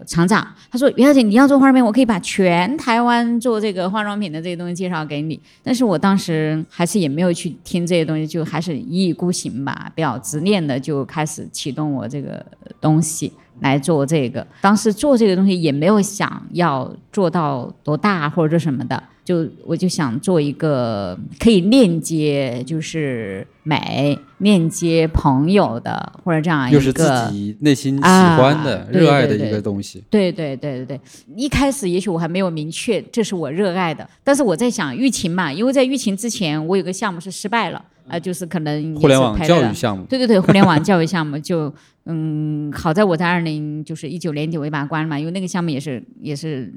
厂长。他说：“袁小姐，你要做化妆品，我可以把全台湾做这个化妆品的这些东西介绍给你。”但是我当时还是也没有去听这些东西，就还是一意孤行吧，比较执念的就开始启动我这个。东西来做这个，当时做这个东西也没有想要做到多大或者什么的，就我就想做一个可以链接，就是美链接朋友的，或者这样一个，又是自己内心喜欢的、热爱的一个东西。对对对对对，一开始也许我还没有明确这是我热爱的，但是我在想疫情嘛，因为在疫情之前我有个项目是失败了。啊，就是可能互联网教育项目，对对对，互联网教育项目就嗯，好在我在二零就是一九年底我就把它关了嘛，因为那个项目也是也是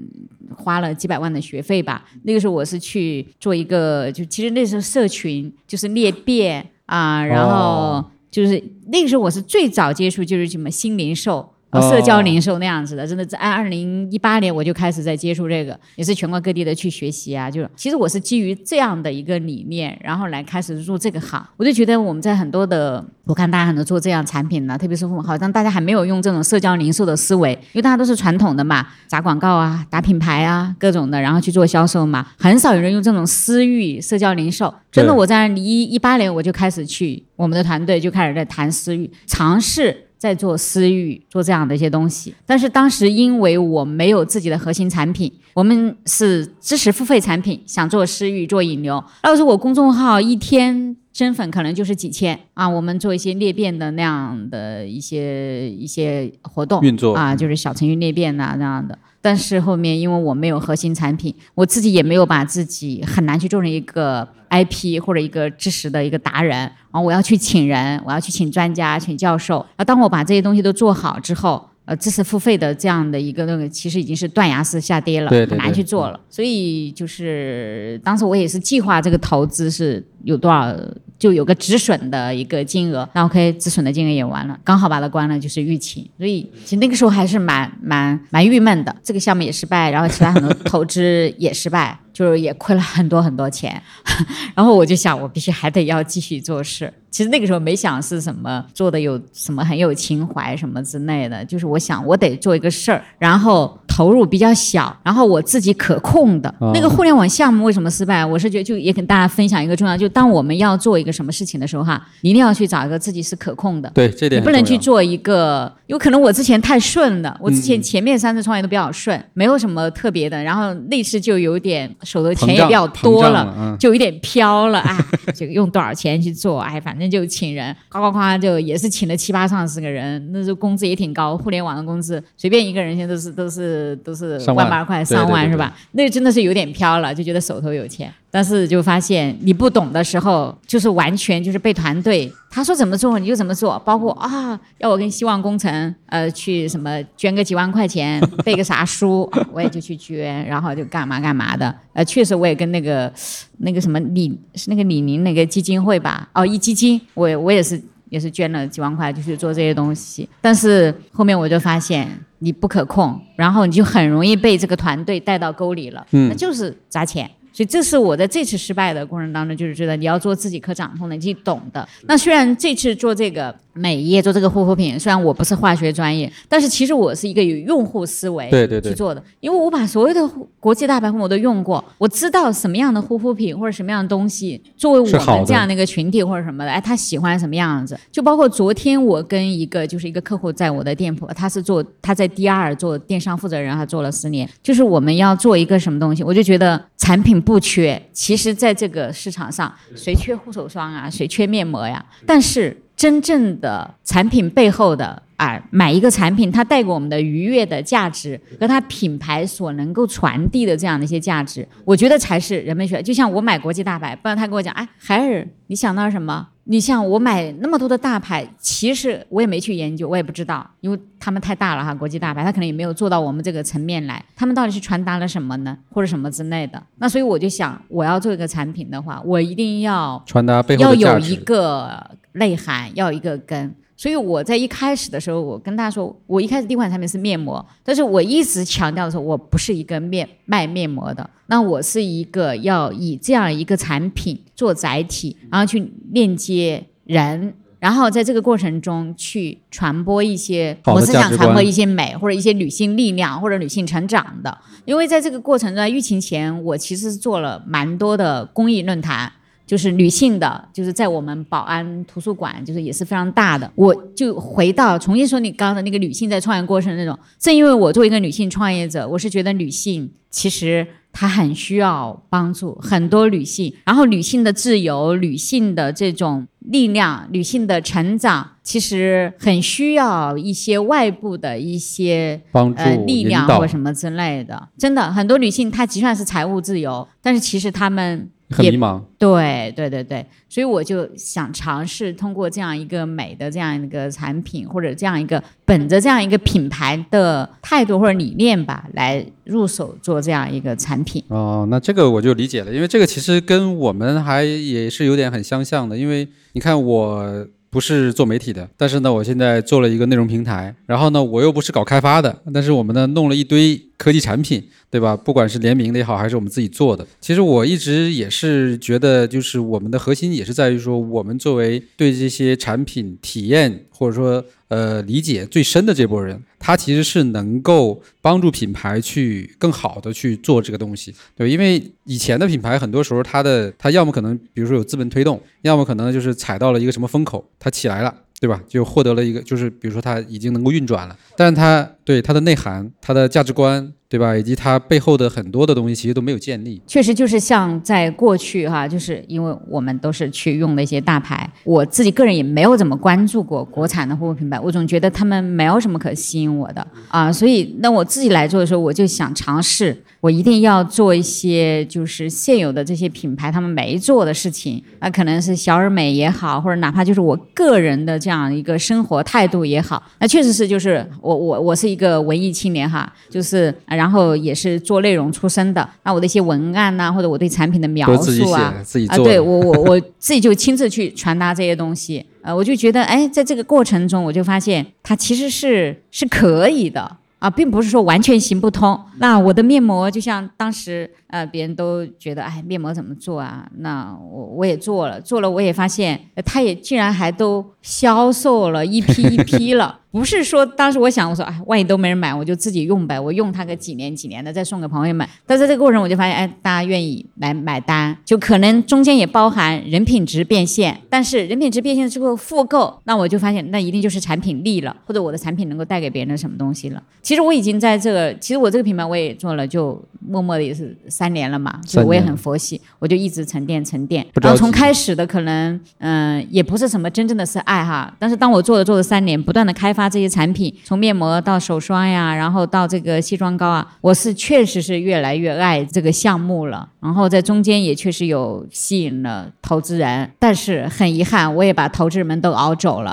花了几百万的学费吧。那个时候我是去做一个，就其实那时候社群就是裂变啊，然后就是那个时候我是最早接触就是什么新零售。社交零售那样子的，真的在二零一八年我就开始在接触这个，也是全国各地的去学习啊。就是其实我是基于这样的一个理念，然后来开始入这个行。我就觉得我们在很多的，我看大家很多做这样产品呢，特别是好像大家还没有用这种社交零售的思维，因为大家都是传统的嘛，打广告啊，打品牌啊，各种的，然后去做销售嘛，很少有人用这种私域社交零售。真的，我在二零一一八年我就开始去，我们的团队就开始在谈私域，尝试。在做私域，做这样的一些东西，但是当时因为我没有自己的核心产品，我们是知识付费产品，想做私域做引流。要是我公众号一天增粉可能就是几千啊，我们做一些裂变的那样的一些一些活动运作啊，就是小程序裂变呐那样的。但是后面因为我没有核心产品，我自己也没有把自己很难去做成一个 IP 或者一个知识的一个达人，然后我要去请人，我要去请专家、请教授。啊，当我把这些东西都做好之后，呃，知识付费的这样的一个那个，其实已经是断崖式下跌了，很难去做了。所以就是当时我也是计划这个投资是有多少。就有个止损的一个金额，那 OK，止损的金额也完了，刚好把它关了，就是疫情，所以其实那个时候还是蛮蛮蛮郁闷的，这个项目也失败，然后其他很多投资也失败。就是也亏了很多很多钱，然后我就想，我必须还得要继续做事。其实那个时候没想是什么做的有什么很有情怀什么之类的，就是我想我得做一个事儿，然后投入比较小，然后我自己可控的、啊那个互联网项目为什么失败？我是觉得就也跟大家分享一个重要，就当我们要做一个什么事情的时候哈，你一定要去找一个自己是可控的。对，这点你不能去做一个，有可能我之前太顺了，我之嗯前前面三次创业都比较顺，没有什么特别的，然后那次就有点手头钱也比较多了，了，嗯，就有点飘了，啊，就用多少钱去做，哎，反正就请人，夸夸夸，就也是请了七八上十个人，那时候工资也挺高，互联网的工资随便一个人现在都是都是都是万万八块、上万是吧？那真的是有点飘了，就觉得手头有钱。但是就发现你不懂的时候，就是完全就是被团队他说怎么做你就怎么做，包括啊要我跟希望工程呃去什么捐个几万块钱背个啥书，啊我也就去捐，然后就干嘛干嘛的。呃，确实我也跟那个那个什么李是那个李宁那个基金会吧，哦一基金，我我也是也是捐了几万块，就去做这些东西。但是后面我就发现你不可控，然后你就很容易被这个团队带到沟里了，嗯那就是砸钱。所以这是我在这次失败的过程当中，就是觉得你要做自己可掌控的，你自己懂的。那虽然这次做这个美业做这个护肤品，虽然我不是化学专业，但是其实我是一个有用户思维对对对去做的，因为我把所有的护国际大牌护我都用过，我知道什么样的护肤品或者什么样的东西，作为我们这样的一个群体或者什么的，哎，他喜欢什么样子。就包括昨天我跟一个就是一个客户在我的店铺，他是做他在 DR 做电商负责人，他做了十年，就是我们要做一个什么东西，我就觉得产品不缺，其实在这个市场上，谁缺护手霜啊，谁缺面膜呀？但是真正的产品背后的啊，买一个产品，它带给我们的愉悦的价值和它品牌所能够传递的这样的一些价值，我觉得才是人们需要。就像我买国际大牌，不然他跟我讲，哎，海尔，你想到什么？你像我买那么多的大牌，其实我也没去研究，我也不知道，因为他们太大了哈，国际大牌，他可能也没有做到我们这个层面来。他们到底是传达了什么呢，或者什么之类的？那所以我就想，我要做一个产品的话，我一定要传达背后要。有一个内涵，要有一个根。所以我在一开始的时候，我跟大家说，我一开始第一款产品是面膜，但是我一直强调的时候，我不是一个面卖面膜的，那我是一个要以这样一个产品做载体，然后去链接人。然后在这个过程中去传播一些我是想传播一些美或者一些女性力量或者女性成长的，因为在这个过程中，疫情前我其实是做了蛮多的公益论坛，就是女性的，就是在我们宝安图书馆，就是也是非常大的。我就回到重新说你刚刚的那个女性在创业过程那种，正因为我作为一个女性创业者，我是觉得女性其实她很需要帮助，很多女性，然后女性的自由、女性的这种力量、女性的成长，其实很需要一些外部的一些帮助、呃力量或什么之类的。真的，很多女性她就算是财务自由，但是其实她们也很迷茫。对对对对，所以我就想尝试通过这样一个美的这样一个产品，或者这样一个本着这样一个品牌的态度或者理念吧，来入手做这样一个产品。哦，那这个我就理解了，因为这个其实跟我们还也是有点很相像的，因为你看我。不是做媒体的，但是呢，我现在做了一个内容平台，然后呢，我又不是搞开发的，但是我们呢弄了一堆科技产品，对吧？不管是联名的也好，还是我们自己做的，其实我一直也是觉得，就是我们的核心也是在于说，我们作为对这些产品体验或者说呃理解最深的这波人，他其实是能够帮助品牌去更好的去做这个东西，对，因为以前的品牌很多时候它的它要么可能比如说有资本推动，要么可能就是踩到了一个什么风口，它起来了。对吧？就获得了一个，就是比如说它已经能够运转了，但是它对它的内涵、它的价值观，对吧？以及它背后的很多的东西，其实都没有建立。确实就是像在过去哈，就是因为我们都是去用的一些大牌，我自己个人也没有怎么关注过国产的护肤品牌，我总觉得他们没有什么可吸引我的啊，所以那我自己来做的时候，我就想尝试，我一定要做一些就是现有的这些品牌他们没做的事情，那可能是小而美也好，或者哪怕就是我个人的这样一个生活态度也好，那确实是就是我我我是一个文艺青年哈，就是啊然后也是做内容出身的，那我的一些文案呐、或者我对产品的描述啊，写、自己啊。对我我我自己就亲自去传达这些东西，呃，我就觉得，哎，在这个过程中，我就发现它其实是是可以的啊，并不是说完全行不通。那我的面膜就像当时呃，别人都觉得，哎，面膜怎么做啊？那我我也做了，做了我也发现，呃它也竟然还都销售了一批一批了。不是说当时我想我说哎，万一都没人买，我就自己用呗，我用它个几年几年的，再送给朋友们。但是这个过程我就发现，哎，大家愿意来买单，就可能中间也包含人品值变现，但是人品值变现之后复购，那我就发现那一定就是产品力了，或者我的产品能够带给别人什么东西了。其实我已经在这个，其实我这个品牌我也做了，就默默的也是三年了嘛，所以我也很佛系，我就一直沉淀沉淀。然后从开始的可能，嗯，也不是什么真正的是爱哈，但是当我做了做了三年，不断的开发这些产品，从面膜到手霜呀，然后到这个卸妆膏啊，我是确实是越来越爱这个项目了。然后在中间也确实有吸引了投资人，但是很遗憾，我也把投资人们都熬走了。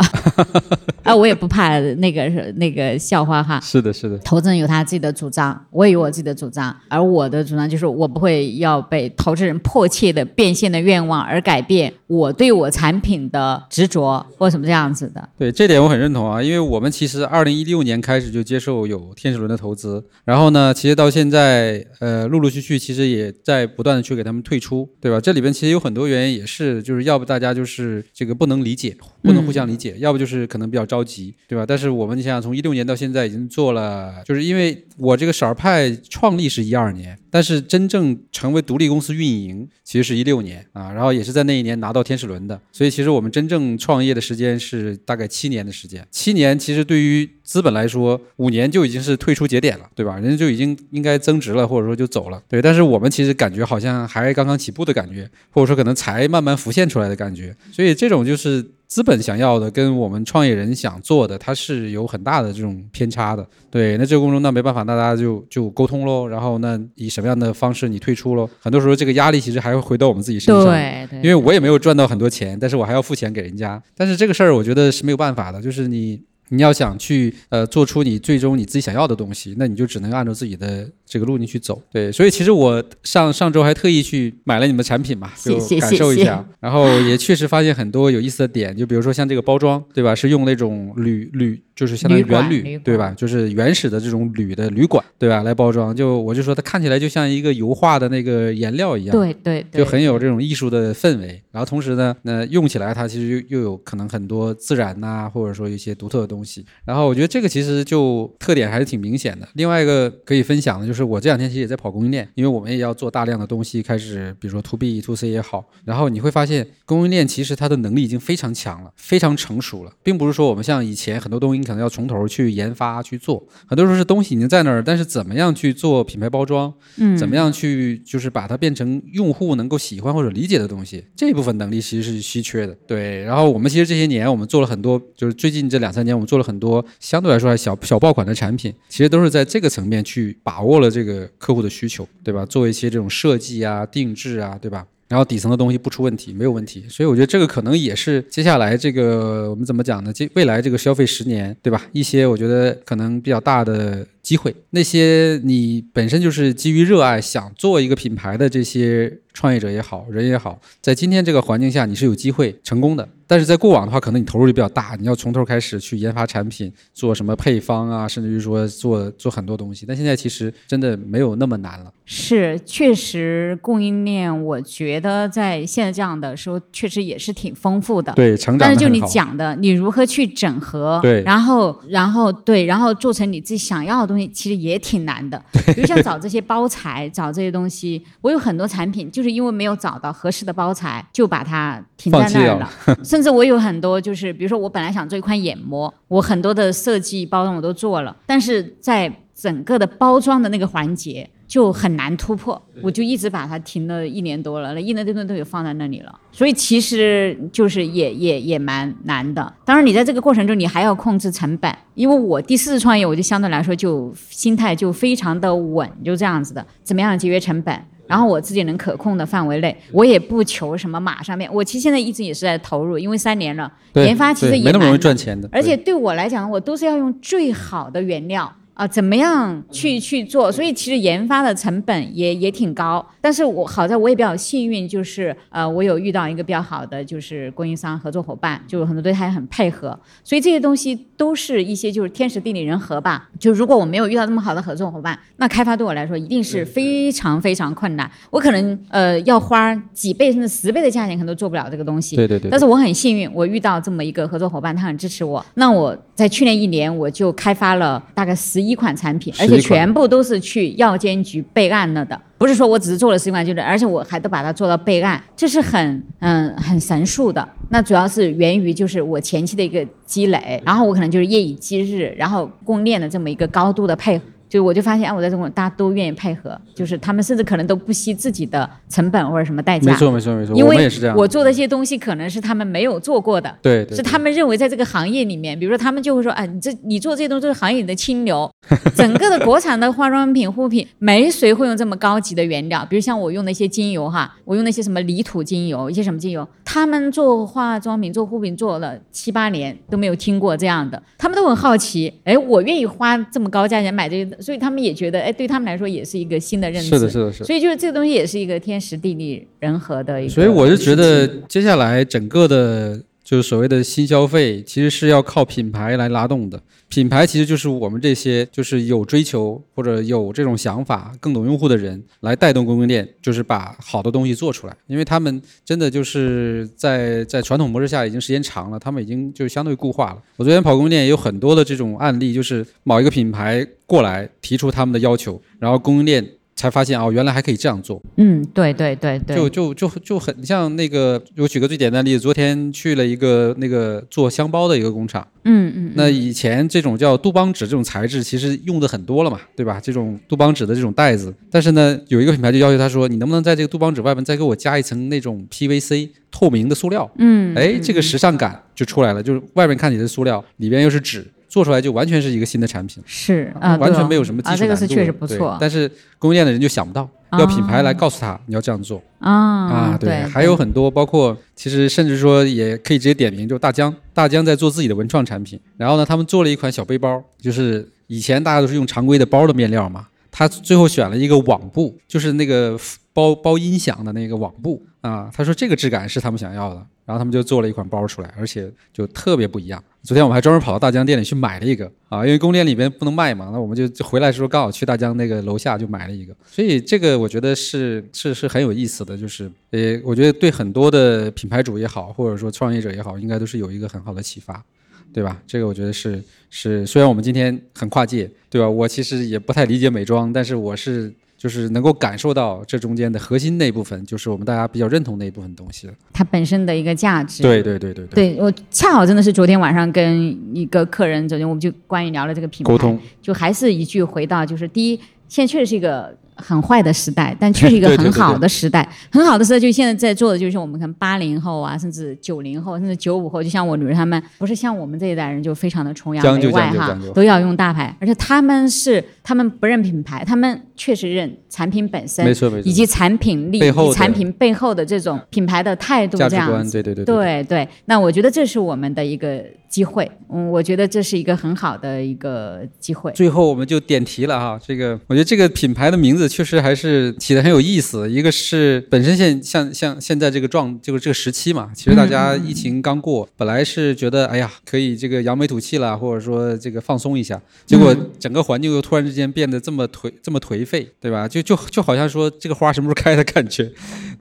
啊，我也不怕那个那个笑话哈。是的，是的。投资人有他自己的主张，我也有我自己的主张，而我的主张就是我不会要被投资人迫切的变现的愿望而改变我对我产品的执着或什么这样子的。对这点我很认同啊，因为我们其实二零一六年开始就接受有天使轮的投资，然后呢，其实到现在呃陆陆续续其实也在不断的去给他们退出，对吧？这里边其实有很多原因，也是就是要不大家就是这个不能理解，不能互相理解，要不就是可能比较着急，对吧？但是我们你想想，从一六年到现在已经做了，就是因为我这个色儿派创立是一二年，但是真正成为独立公司运营其实是一六年啊，然后也是在那一年拿到天使轮的，所以其实我们真正创业的时间是大概七年的时间。七年其实对于资本来说，五年就已经是退出节点了，对吧？人家就已经应该增值了，或者说就走了，对。但是我们其实感觉好像还刚刚起步的感觉，或者说可能才慢慢浮现出来的感觉，所以这种就是。资本想要的跟我们创业人想做的，它是有很大的这种偏差的。对，那这个过程中那没办法，那大家就就沟通喽。然后那以什么样的方式你退出喽？很多时候这个压力其实还会回到我们自己身上。对，因为我也没有赚到很多钱，但是我还要付钱给人家。但是这个事儿我觉得是没有办法的，就是你。你要想去呃做出你最终你自己想要的东西，那你就只能按照自己的这个路径去走。对，所以其实我上上周还特意去买了你们产品嘛，就感受一下，然后也确实发现很多有意思的点，就比如说像这个包装，对吧？是用那种铝铝。就是相当于原铝，对吧？就是原始的这种铝的铝管，对吧？来包装，就我就说它看起来就像一个油画的那个颜料一样，对对，就很有这种艺术的氛围。然后同时呢，那用起来它其实又又有可能很多自然呐，或者说一些独特的东西。然后我觉得这个其实就特点还是挺明显的。另外一个可以分享的就是我这两天其实也在跑供应链，因为我们也要做大量的东西，开始比如说 to B to C 也好。然后你会发现供应链其实它的能力已经非常强了，非常成熟了，并不是说我们像以前很多东西。可能要从头去研发去做，很多时候是东西已经在那儿，但是怎么样去做品牌包装，嗯，怎么样去就是把它变成用户能够喜欢或者理解的东西，这部分能力其实是稀缺的。对，然后我们其实这些年我们做了很多，就是最近这两三年我们做了很多相对来说还小小爆款的产品，其实都是在这个层面去把握了这个客户的需求，对吧？做一些这种设计啊、定制啊，对吧？然后底层的东西不出问题，没有问题，所以我觉得这个可能也是接下来这个我们怎么讲呢？这未来这个消费十年，对吧？一些我觉得可能比较大的机会，那些你本身就是基于热爱想做一个品牌的这些。创业者也好，人也好，在今天这个环境下，你是有机会成功的。但是在过往的话，可能你投入就比较大，你要从头开始去研发产品，做什么配方啊，甚至于说做做很多东西。但现在其实真的没有那么难了。是，确实供应链，我觉得在现在这样的时候，确实也是挺丰富的。对，成长。但是就你讲的，你如何去整合？对。然后，然后对，然后做成你自己想要的东西，其实也挺难的。比如像找这些包材，找这些东西，我有很多产品就。是因为没有找到合适的包材，就把它停在那儿了。甚至我有很多，就是比如说我本来想做一款眼膜，我很多的设计包装我都做了，但是在整个的包装的那个环节就很难突破，我就一直把它停了一年多了，那一年多都有放在那里了。所以其实就是也也也蛮难的。当然你在这个过程中，你还要控制成本。因为我第四次创业，我就相对来说就心态就非常的稳，就这样子的。怎么样节约成本？然后我自己能可控的范围内，我也不求什么马上面。我其实现在一直也是在投入，因为三年了，研发其实也没那么容易赚钱的。而且对我来讲，我都是要用最好的原料。啊，怎么样去去做？所以其实研发的成本也也挺高，但是我好在我也比较幸运，就是呃，我有遇到一个比较好的就是供应商合作伙伴，就很多对他也很配合，所以这些东西都是一些就是天时地利人和吧。就如果我没有遇到这么好的合作伙伴，那开发对我来说一定是非常非常困难，我可能呃要花几倍甚至十倍的价钱，可能都做不了这个东西。对对对。但是我很幸运，我遇到这么一个合作伙伴，他很支持我，那我。在去年一年，我就开发了大概十一款产品，而且全部都是去药监局备案了的。不是说我只是做了十一款，就是而且我还都把它做到备案，这是很嗯很神速的。那主要是源于就是我前期的一个积累，然后我可能就是夜以继日，然后供应链的这么一个高度的配合。就我就发现，哎，我在中国大家都愿意配合，就是他们甚至可能都不惜自己的成本或者什么代价。没错没错没错，因为我做的一些东西可能是他们没有做过的，对对，是他们认为在这个行业里面，比如说他们就会说，啊，你这你做这些东西都是行业里的清流，整个的国产的化妆品、护肤品，没谁会用这么高级的原料，比如像我用那些精油哈，我用那些什么泥土精油，一些什么精油，他们做化妆品、做护肤品做了七八年都没有听过这样的，他们都很好奇，哎，我愿意花这么高价钱买这个，所以他们也觉得，哎，对他们来说也是一个新的认识，是的，是的，是的。所以就是这个东西也是一个天时地利人和的一个，所以我是觉得接下来整个的，就是所谓的新消费，其实是要靠品牌来拉动的。品牌其实就是我们这些就是有追求或者有这种想法、更懂用户的人来带动供应链，就是把好的东西做出来。因为他们真的就是在在传统模式下已经时间长了，他们已经就相对固化了。我昨天跑供应链也有很多的这种案例，就是某一个品牌过来提出他们的要求，然后供应链。才发现哦，原来还可以这样做。嗯，对对对对，就就就就很像那个，我举个最简单的例子，昨天去了一个那个做箱包的一个工厂。嗯嗯。那以前这种叫杜邦纸这种材质，其实用的很多了嘛，对吧？这种杜邦纸的这种袋子，但是呢，有一个品牌就要求他说，你能不能在这个杜邦纸外面再给我加一层那种 PVC 透明的塑料？嗯。哎，这个时尚感就出来了，就是外面看起来是塑料，里边又是纸。做出来就完全是一个新的产品，是啊，完全没有什么技术难度。这个是确实不错，但是供应链的人就想不到，要品牌来告诉他你要这样做。啊啊！对，还有很多，包括其实甚至说也可以直接点名，就大疆，大疆在做自己的文创产品，然后呢，他们做了一款小背包，就是以前大家都是用常规的包的面料嘛，他最后选了一个网布，就是那个包包音响的那个网布啊，他说这个质感是他们想要的，然后他们就做了一款包出来，而且就特别不一样。昨天我们还专门跑到大疆店里去买了一个啊，因为供应链里边不能卖嘛，那我们就回来的时候刚好去大疆那个楼下就买了一个，所以这个我觉得是是是很有意思的，就是呃，我觉得对很多的品牌主也好，或者说创业者也好，应该都是有一个很好的启发，对吧？这个我觉得是是，虽然我们今天很跨界，对吧？我其实也不太理解美妆，但是我是。就是能够感受到这中间的核心那部分，就是我们大家比较认同那一部分东西它本身的一个价值。对对对对对。对我恰好真的是昨天晚上跟一个客人，昨天我们就关于聊了这个品牌，沟通，就还是一句回到，就是第一，现在确实是一个。很坏的时代，但却是一个 很好的时代。很好的时代，就现在在做的，就是我们看八零后啊，甚至九零后，甚至九五后，就像我女儿他们，不是像我们这一代人，就非常的崇洋媚外哈，都要用大牌。而且他们是，他们不认品牌，他们确实认产品本身，没错没错，以及产品力、产品背后的这种品牌的态度，这样子。对对对对对。那我觉得这是我们的一个。机会，嗯，我觉得这是一个很好的一个机会。最后我们就点题了哈，这个我觉得这个品牌的名字确实还是起的很有意思。一个是本身现像像现在这个状，就是这个时期嘛，其实大家疫情刚过，本来是觉得哎呀可以这个扬眉吐气了，或者说这个放松一下，结果整个环境又突然之间变得这么颓这么颓废，对吧？就就就好像说这个花什么时候开的感觉。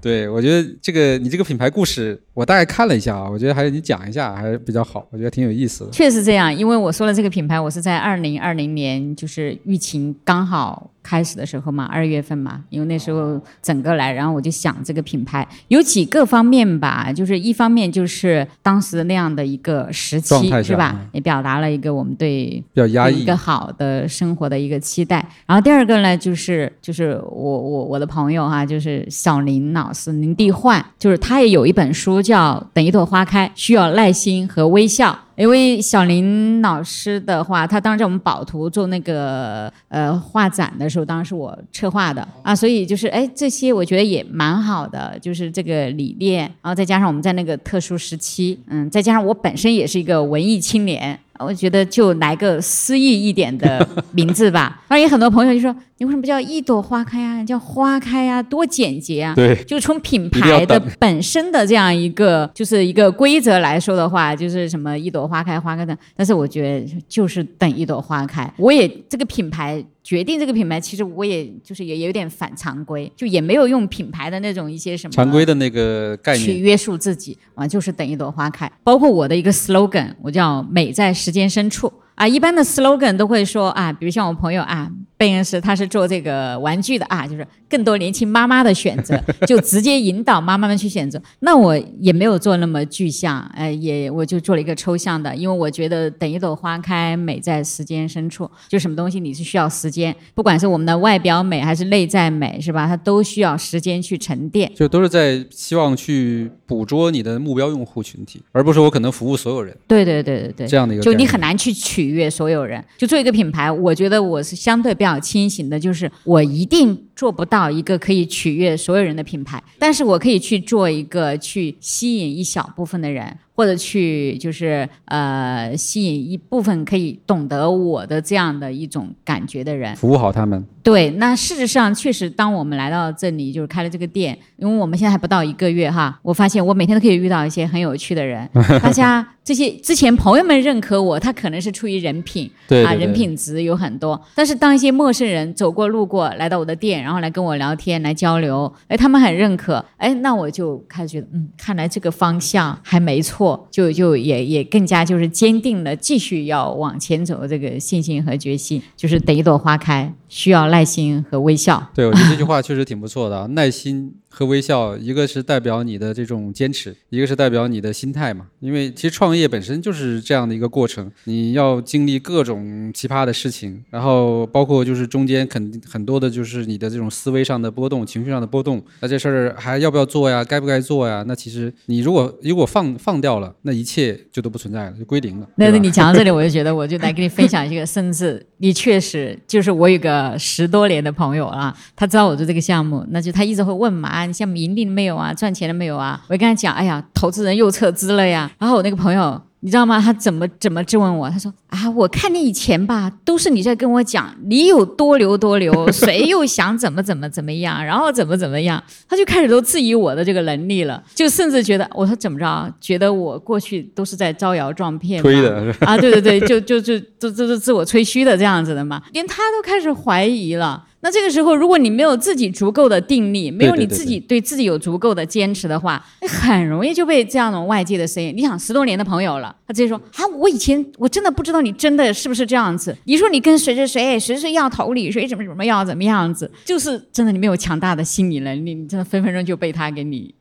对我觉得这个你这个品牌故事，我大概看了一下啊，我觉得还是你讲一下还是比较好，我觉得挺。有意思的，确实这样，因为我说了这个品牌，我是在二零二零年，就是疫情刚好。开始的时候嘛，二月份嘛，因为那时候整个来，然后我就想这个品牌有几个方面吧，就是一方面就是当时那样的一个时期是吧，也表达了一个我们对比较压抑一个好的生活的一个期待。然后第二个呢，就是就是我我我的朋友哈，就是小林老师林地焕，就是他也有一本书叫《等一朵花开》，需要耐心和微笑。因为小林老师的话，他当时在我们宝图做那个呃画展的时候，当时是我策划的啊，所以就是哎这些我觉得也蛮好的，就是这个理念，然后再加上我们在那个特殊时期，嗯，再加上我本身也是一个文艺青年。我觉得就来个诗意一点的名字吧。当然，有很多朋友就说：“你为什么不叫一朵花开啊？叫花开啊，多简洁啊！”对，就从品牌的本身的这样一个就是一个规则来说的话，就是什么一朵花开花开的。但是我觉得就是等一朵花开。我也这个品牌。决定这个品牌，其实我也就是也有点反常规，就也没有用品牌的那种一些什么常规的那个概念去约束自己啊，就是等一朵花开。包括我的一个 slogan，我叫美在时间深处。啊，一般的 slogan 都会说啊，比如像我朋友啊，贝恩斯他是做这个玩具的啊，就是更多年轻妈妈的选择，就直接引导妈妈们去选择。那我也没有做那么具象，呃，也我就做了一个抽象的，因为我觉得等一朵花开，美在时间深处。就什么东西你是需要时间，不管是我们的外表美还是内在美，是吧？它都需要时间去沉淀。就都是在希望去捕捉你的目标用户群体，而不是我可能服务所有人。对对对对对，这样的一个就你很难去取取悦所有人。就做一个品牌，我觉得我是相对比较清醒的，就是我一定做不到一个可以取悦所有人的品牌，但是我可以去做一个去吸引一小部分的人。或者去就是呃吸引一部分可以懂得我的这样的一种感觉的人，服务好他们。对，那事实上确实，当我们来到这里，就是开了这个店，因为我们现在还不到一个月哈，我发现我每天都可以遇到一些很有趣的人，大家这些之前朋友们认可我，他可能是出于人品，啊，对对对人品值有很多，但是当一些陌生人走过路过来到我的店，然后来跟我聊天来交流，哎，他们很认可，哎，那我就开始觉得，嗯，看来这个方向还没错，就就也也更加就是坚定了继续要往前走这个信心和决心，就是等一朵花开，需要耐心和微笑。对，我觉得这句话确实挺不错的啊，耐心和微笑，一个是代表你的这种坚持，一个是代表你的心态嘛。因为其实创业本身就是这样的一个过程，你要经历各种奇葩的事情，然后包括就是中间肯很多的就是你的这种思维上的波动、情绪上的波动。那这事儿还要不要做呀？该不该做呀？那其实你如果如果放放掉了，那一切就都不存在了，就归零了。那那你讲到这里，我就觉得我就来给你分享一个，甚至你确实就是我有个十多年的朋友啊，他知道我做这个项目，那就他一直会问嘛，啊，你项目盈利了没有啊？赚钱了没有啊？我就跟他讲，哎呀，投资人又撤资了呀。然后我那个朋友。你知道吗？他怎么怎么质问我？他说啊，我看你以前吧，都是你在跟我讲你有多留多留，谁又想怎么怎么怎么样，然后怎么怎么样，他就开始都质疑我的这个能力了，就甚至觉得我说怎么着，觉得我过去都是在招摇撞骗嘛，推的啊，对对对，就就就就就是自我吹嘘的这样子的嘛，连他都开始怀疑了。那这个时候，如果你没有自己足够的定力，没有你自己对自己有足够的坚持的话，你很容易就被这样的外界的声音。你想，十多年的朋友了，他直接说啊，我以前我真的不知道你真的是不是这样子。你说你跟谁谁谁谁谁要投你，谁怎么怎么样怎么样子，就是真的你没有强大的心理能力，你真的分分钟就被他给你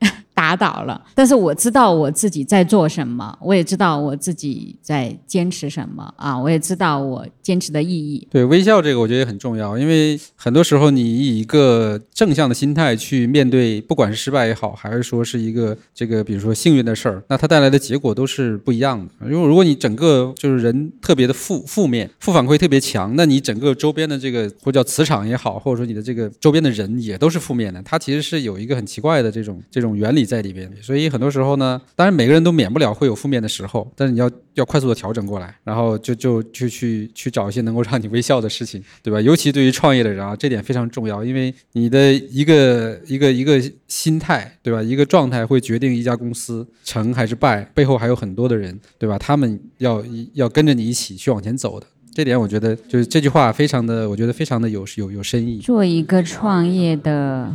打倒了。但是我知道我自己在做什么，我也知道我自己在坚持什么啊，我也知道我坚持的意义。对微笑这个，我觉得也很重要，因为很多时候你以一个正向的心态去面对，不管是失败也好，还是说是一个这个比如说幸运的事儿，那它带来的结果都是不一样的。因为如果你整个就是人特别的负负面，负反馈特别强，那你整个周边的这个或叫磁场也好，或者说你的这个周边的人也都是负面的，它其实是有一个很奇怪的这种这种原理在里边。所以很多时候呢，当然每个人都免不了会有负面的时候，但是你要要快速的调整过来，然后就就去去去找一些能够让你微笑的事情，对吧？尤其对于创业的人啊，这点非常重要，因为你的一个一个一个心态，对吧？一个状态会决定一家公司成还是败，背后还有很多的人，对吧？他们要要跟着你一起去往前走的。这点我觉得就是这句话非常的，我觉得非常的有有有深意。做一个创业的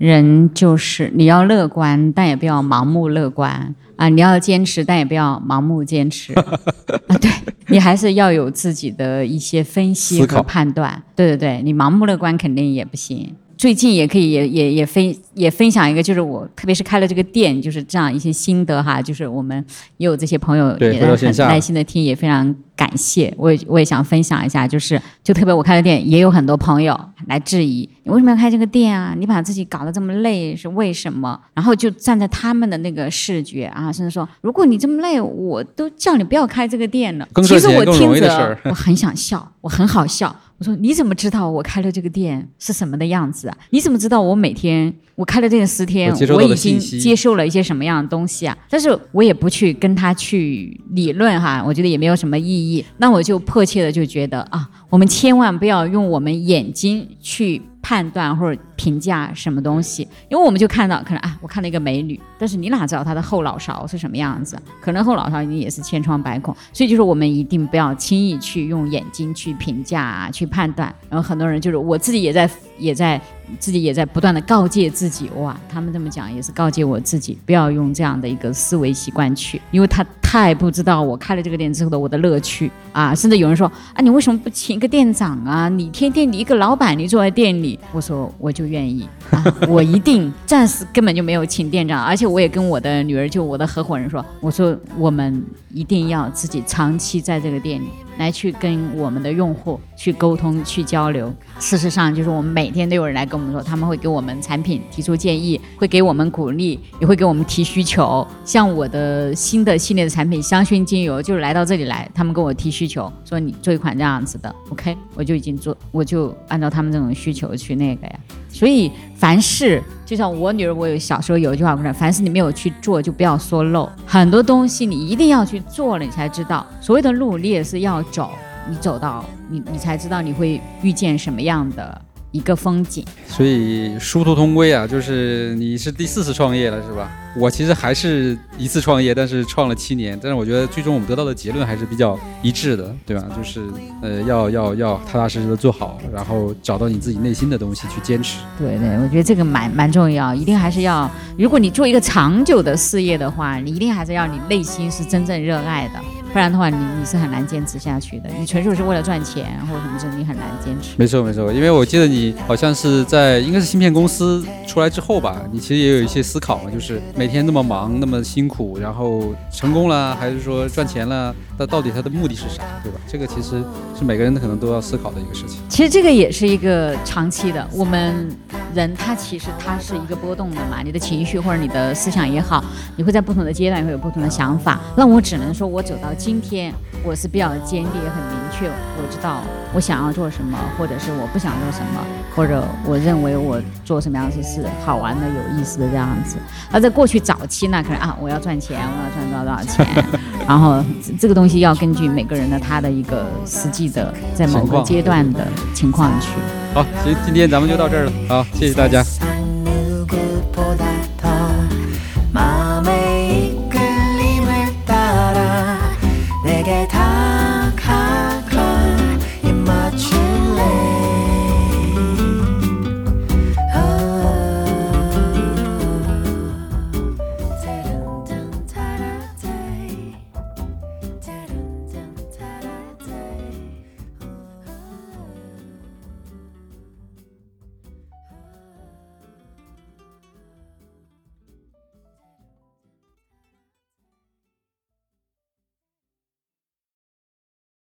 人，就是你要乐观，但也不要盲目乐观啊！你要坚持，但也不要盲目坚持 啊！对你还是要有自己的一些分析和判断。对对对，你盲目乐观肯定也不行。最近也可以也也也分也分享一个，就是我特别是开了这个店，就是这样一些心得哈，就是我们也有这些朋友对也很耐心的听，也非常感谢。我也我也想分享一下，就是就特别我开的店，也有很多朋友来质疑你为什么要开这个店啊？你把自己搞得这么累是为什么？然后就站在他们的那个视觉啊，甚至说如果你这么累，我都叫你不要开这个店了。其实我听着我很想笑，我很好笑。我说你怎么知道我开了这个店是什么的样子啊？你怎么知道我每天我开了店十天我已经接受了一些什么样的东西啊？但是我也不去跟他去理论哈，我觉得也没有什么意义。那我就迫切的就觉得啊，我们千万不要用我们眼睛去判断或者评价什么东西，因为我们就看到可能啊，我看到一个美女，但是你哪知道她的后脑勺是什么样子？可能后脑勺你也是千疮百孔，所以就是我们一定不要轻易去用眼睛去评价啊，去判断。然后很多人就是我自己也在也在自己也在不断的告诫自己，哇，他们这么讲也是告诫我自己，不要用这样的一个思维习惯去，因为他太不知道我开了这个店之后的我的乐趣啊，甚至有人说啊，你为什么不请一个店长啊？你天天你一个老板，你坐在店里，我说 我就愿意，啊、我一定暂时根本就没有请店长，而且我也跟我的女儿，就我的合伙人说，我说我们一定要自己长期在这个店里。来去跟我们的用户去沟通、去交流。事实上，就是我们每天都有人来跟我们说，他们会给我们产品提出建议，会给我们鼓励，也会给我们提需求。像我的新的系列的产品香薰精油，就是来到这里来，他们跟我提需求，说你做一款这样子的，OK，我就已经做，我就按照他们这种需求去那个呀。所以凡事就像我女儿，我有小时候有一句话说：凡事你没有去做，就不要说漏。很多东西你一定要去做了，你才知道。所谓的路，你也是要走，你走到你，你才知道你会遇见什么样的。一个风景，所以殊途同归啊，就是你是第四次创业了，是吧？我其实还是一次创业，但是创了七年，但是我觉得最终我们得到的结论还是比较一致的，对吧？就是呃，要要要踏踏实实的做好，然后找到你自己内心的东西去坚持。对对，我觉得这个蛮蛮重要，一定还是要，如果你做一个长久的事业的话，你一定还是要你内心是真正热爱的。不然的话，你你是很难坚持下去的。你纯属是为了赚钱或者什么事，你很难坚持。没错没错，因为我记得你好像是在应该是芯片公司出来之后吧，你其实也有一些思考嘛，就是每天那么忙那么辛苦，然后成功了还是说赚钱了，那到底它的目的是啥，对吧？这个其实是每个人可能都要思考的一个事情。其实这个也是一个长期的，我们人他其实他是一个波动的嘛，你的情绪或者你的思想也好，你会在不同的阶段会有不同的想法。那我只能说我走到。今天我是比较坚定，很明确，我知道我想要做什么，或者是我不想做什么，或者我认为我做什么样子是好玩的、有意思的这样子。那在过去早期呢，可能啊，我要赚钱，我要赚到多少钱，然后这个东西要根据每个人的他的一个实际的在某个阶段的情况去。好，行，今天咱们就到这儿了，好，谢谢大家。